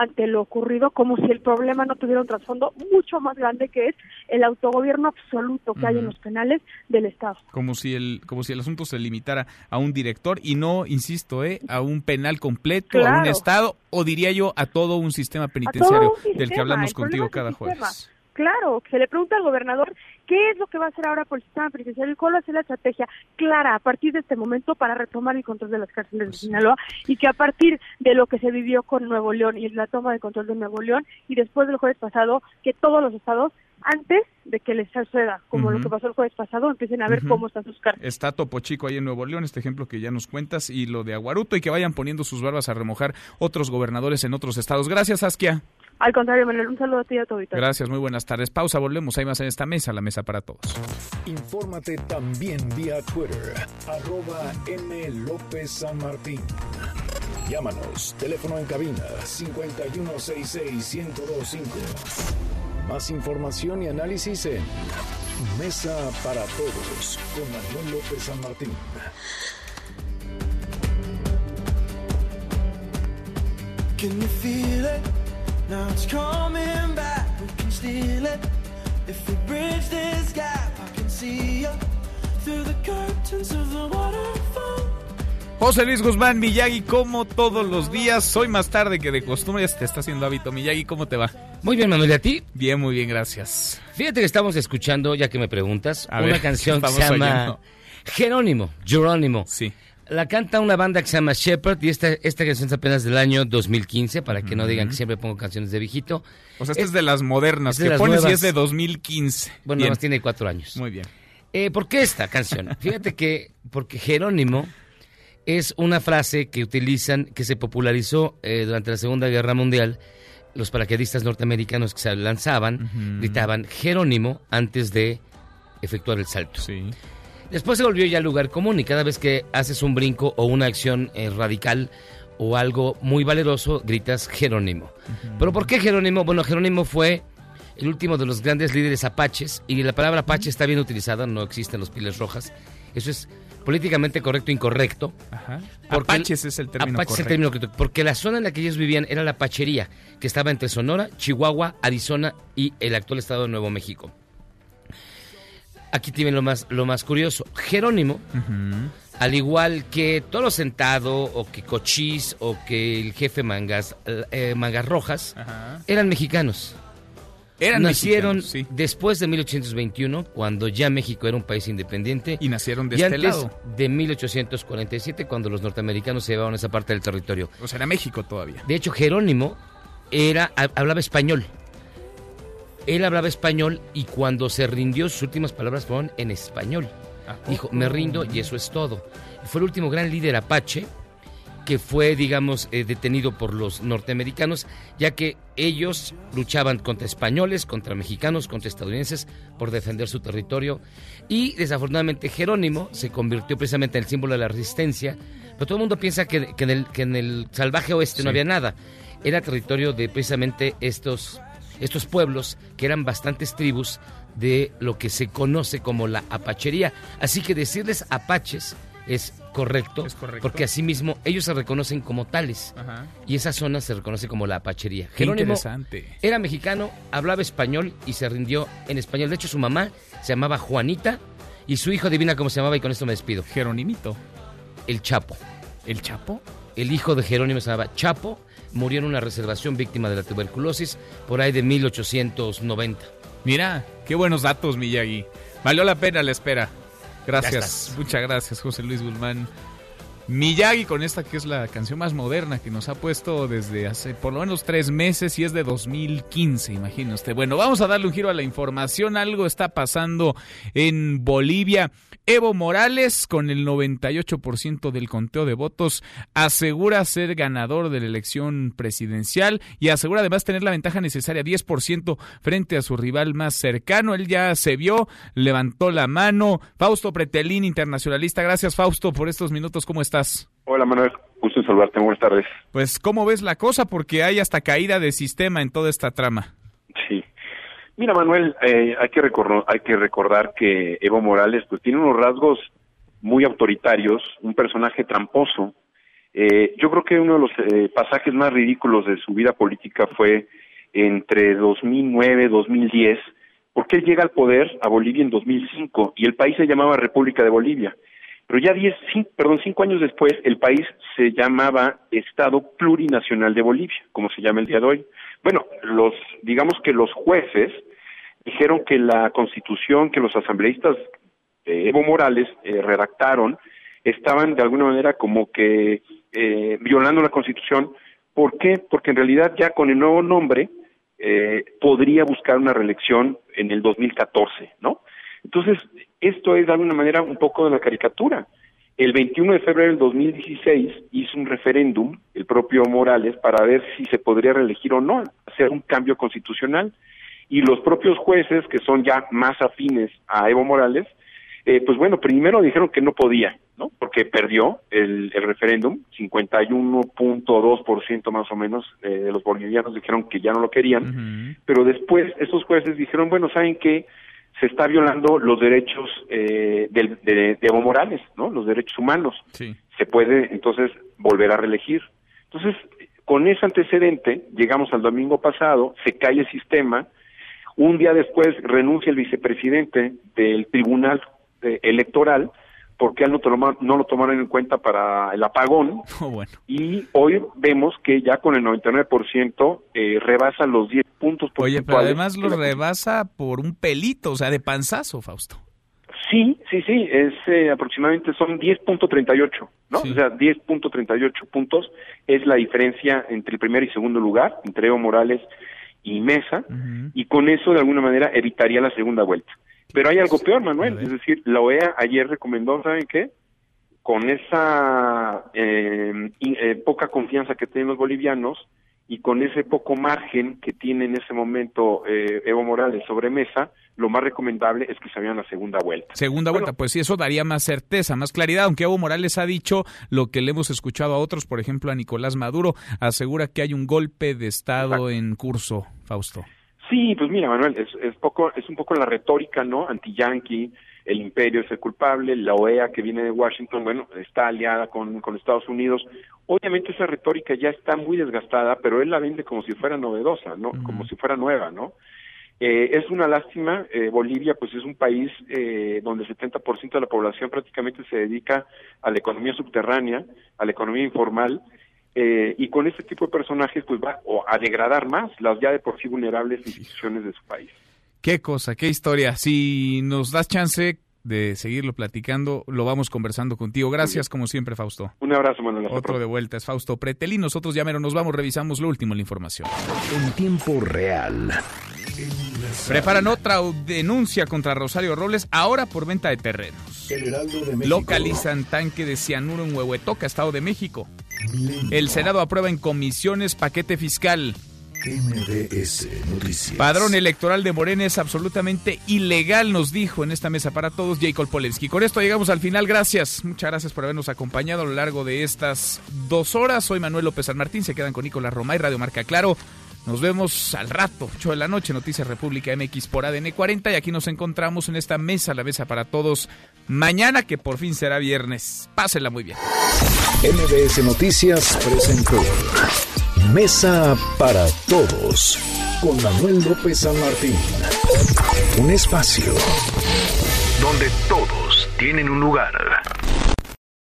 ante lo ocurrido, como si el problema no tuviera un trasfondo mucho más grande que es el autogobierno absoluto que hay en los penales del Estado. como si el como si el asunto se limitara a un director y no insisto eh a un penal completo a un estado o diría yo a todo un sistema penitenciario un del que hablamos contigo cada sistema. jueves Claro, que se le pregunta al gobernador qué es lo que va a hacer ahora por el sistema penitenciario y cuál va a ser la estrategia clara a partir de este momento para retomar el control de las cárceles Pues de Sinaloa y que a partir de lo que se vivió con Nuevo León y la toma de control de Nuevo León y después del jueves pasado que todos los estados antes de que les suceda, como lo que pasó el jueves pasado, empiecen a ver cómo están sus cartas. Está Topo Chico ahí en Nuevo León, este ejemplo que ya nos cuentas, y lo de Aguaruto, y que vayan poniendo sus barbas a remojar otros gobernadores en otros estados. Gracias, Askia. Al contrario, Manuel, un saludo a ti y a tu auditorio. Gracias, muy buenas tardes. Pausa, volvemos. Hay más en esta mesa, la mesa para todos. Infórmate también vía Twitter, arroba M. López San Martín. Llámanos, teléfono en cabina 5166-1025. Más información y análisis en Mesa para Todos con Manuel López San Martín. Can you feel it? Now it's coming back. We can steal it. If we bridge this gap, I can see you through the curtains of the waterfall. José Luis Guzmán, Miyagi, como todos los días, soy más tarde que de costumbre, ya se te está haciendo hábito. Miyagi, ¿cómo te va? Muy bien, Manuel, ¿y a ti? Bien, muy bien, gracias. Fíjate que estamos escuchando, ya que me preguntas, A una ver, canción que se llama oyendo. Jerónimo, Jerónimo. Sí. La canta una banda que se llama Shepherd y esta, esta canción es apenas del año 2015, para que no digan que siempre pongo canciones de viejito. O sea, esta es de las modernas que pones y nuevas. es de 2015. Bueno, Bien. nada más tiene cuatro años. Muy bien. Eh, ¿Por qué esta canción? Fíjate que, porque Jerónimo es una frase que utilizan, que se popularizó eh, durante la Segunda Guerra Mundial. Los paracaidistas norteamericanos que se lanzaban gritaban Jerónimo antes de efectuar el salto. Después se volvió ya lugar común y cada vez que haces un brinco o una acción eh, radical o algo muy valeroso, gritas Jerónimo. ¿Pero por qué Jerónimo? Bueno, Jerónimo fue el último de los grandes líderes apaches y la palabra apache está bien utilizada, no existen los piles rojas. Eso es políticamente correcto incorrecto. Porque Apaches es el término Apaches es el correcto. término correcto, porque la zona en la que ellos vivían era la Pachería, que estaba entre Sonora, Chihuahua, Arizona y el actual estado de Nuevo México. Aquí tienen lo más, lo más curioso. Jerónimo, al igual que Toro Sentado, o que Cochís, o que el jefe Mangas, eh, Mangas Rojas, eran mexicanos. Eran Nacieron mexicanos, sí. después de 1821, cuando ya México era un país independiente. Y nacieron de y este antes lado. de 1847, cuando los norteamericanos se llevaban esa parte del territorio. O sea, era México todavía. De hecho, Jerónimo era, ha- hablaba español. Él hablaba español y cuando se rindió, sus últimas palabras fueron en español. Dijo, me rindo y eso es todo. Fue el último gran líder apache que fue, digamos, eh, detenido por los norteamericanos, ya que ellos luchaban contra españoles, contra mexicanos, contra estadounidenses por defender su territorio. Y desafortunadamente Jerónimo se convirtió precisamente en el símbolo de la resistencia. Pero todo el mundo piensa que, que en, el, que en el salvaje oeste no había nada. Era territorio de precisamente estos, estos pueblos, que eran bastantes tribus de lo que se conoce como la apachería. Así que decirles apaches es correcto, correcto. porque asimismo ellos se reconocen como tales Ajá. y esa zona se reconoce como la apachería. Qué Jerónimo interesante. era mexicano, hablaba español y se rindió en español. De hecho, su mamá se llamaba Juanita y su hijo, adivina cómo se llamaba y con esto me despido. Jeronimito. El Chapo. ¿El Chapo? El hijo de Jerónimo se llamaba Chapo, murió en una reservación víctima de la tuberculosis por ahí de 1890. Mira, qué buenos datos, Miyagi. Valió la pena la espera. Gracias, muchas gracias, José Luis Guzmán. Miyagi con esta que es la canción más moderna que nos ha puesto desde hace por lo menos tres meses y es de 2015, imagine usted. Bueno, vamos a darle un giro a la información. Algo está pasando en Bolivia. Evo Morales, con el 98% del conteo de votos, asegura ser ganador de la elección presidencial y asegura además tener la ventaja necesaria, 10% frente a su rival más cercano. Él ya se vio, levantó la mano. Fausto Pretelín, internacionalista. Gracias, Fausto, por estos minutos. ¿Cómo estás? Hola Manuel, gusto en saludarte, buenas tardes. Pues, ¿cómo ves la cosa? Porque hay hasta caída de sistema en toda esta trama. Sí. Mira Manuel, eh, hay, que recordar, hay que recordar que Evo Morales pues tiene unos rasgos muy autoritarios, un personaje tramposo. Eh, yo creo que uno de los eh, pasajes más ridículos de su vida política fue entre 2009 2010, porque él llega al poder a Bolivia en 2005 y el país se llamaba República de Bolivia. Pero ya diez, perdón, cinco años después, el país se llamaba Estado Plurinacional de Bolivia, como se llama el día de hoy. Bueno, los, digamos que los jueces dijeron que la constitución que los asambleístas de Evo Morales eh, redactaron estaban de alguna manera como que eh, violando la constitución. ¿Por qué? Porque en realidad ya con el nuevo nombre eh, podría buscar una reelección en el 2014, ¿no? Entonces, esto es de alguna manera un poco de la caricatura. El 21 de febrero del 2016 hizo un referéndum, el propio Morales, para ver si se podría reelegir o no, hacer un cambio constitucional. Y los propios jueces, que son ya más afines a Evo Morales, eh, pues bueno, primero dijeron que no podía, ¿no? Porque perdió el, el referéndum, 51.2% más o menos eh, de los bolivianos dijeron que ya no lo querían, pero después esos jueces dijeron, bueno, ¿saben qué? Se está violando los derechos eh, de, de, Evo Morales, ¿no? Los derechos humanos. Se puede entonces volver a reelegir. Entonces, con ese antecedente, llegamos al domingo pasado, se cae el sistema, un día después renuncia el vicepresidente del Tribunal eh, Electoral, porque él no, no lo tomaron en cuenta para el apagón. Oh, y hoy vemos que ya con el 99% eh, rebasa los 10 puntos Oye, pero además lo rebasa por un pelito, o sea, de panzazo, Fausto. Sí, sí, sí, es eh, aproximadamente son 10.38, ¿no? O sea, 10.38 puntos es la diferencia entre el primer y segundo lugar, entre Evo Morales y Mesa, y con eso de alguna manera evitaría la segunda vuelta. Pero hay algo peor, Manuel. Es decir, la OEA ayer recomendó, ¿saben qué? Con esa eh, eh, poca confianza que tienen los bolivianos y con ese poco margen que tiene en ese momento eh, Evo Morales sobre mesa, lo más recomendable es que se vayan a la segunda vuelta. Segunda vuelta, pues sí, eso daría más certeza, más claridad, aunque Evo Morales ha dicho lo que le hemos escuchado a otros, por ejemplo a Nicolás Maduro, asegura que hay un golpe de Estado en curso, Fausto. Sí, pues mira, Manuel, es, es, poco, es un poco la retórica, ¿no? Anti-yankee, el imperio es el culpable, la OEA que viene de Washington, bueno, está aliada con, con Estados Unidos. Obviamente esa retórica ya está muy desgastada, pero él la vende como si fuera novedosa, ¿no? Como si fuera nueva, ¿no? Eh, es una lástima, eh, Bolivia pues es un país eh, donde el 70% de la población prácticamente se dedica a la economía subterránea, a la economía informal, eh, y con este tipo de personajes pues va a degradar más las ya de por sí vulnerables instituciones de su país. Qué cosa, qué historia. Si nos das chance de seguirlo platicando, lo vamos conversando contigo. Gracias como siempre, Fausto. Un abrazo, Manuel. Otro de vuelta es Fausto Pretel y nosotros ya mero nos vamos, revisamos lo último en la información. En tiempo real. Preparan otra denuncia contra Rosario Robles, ahora por venta de terrenos. Localizan tanque de cianuro en Huehuetoca, Estado de México. El Senado aprueba en comisiones paquete fiscal. MBS Noticias. Padrón electoral de Morena es absolutamente ilegal, nos dijo en esta mesa para todos Jacob Polewski. Con esto llegamos al final. Gracias. Muchas gracias por habernos acompañado a lo largo de estas dos horas. Soy Manuel López San Martín. Se quedan con Nicolás Roma y Radio Marca Claro. Nos vemos al rato, 8 de la noche, Noticias República MX por ADN 40 y aquí nos encontramos en esta mesa, la mesa para todos, mañana que por fin será viernes. Pásenla muy bien. MBS Noticias presentó Mesa para Todos con Manuel López San Martín. Un espacio donde todos tienen un lugar.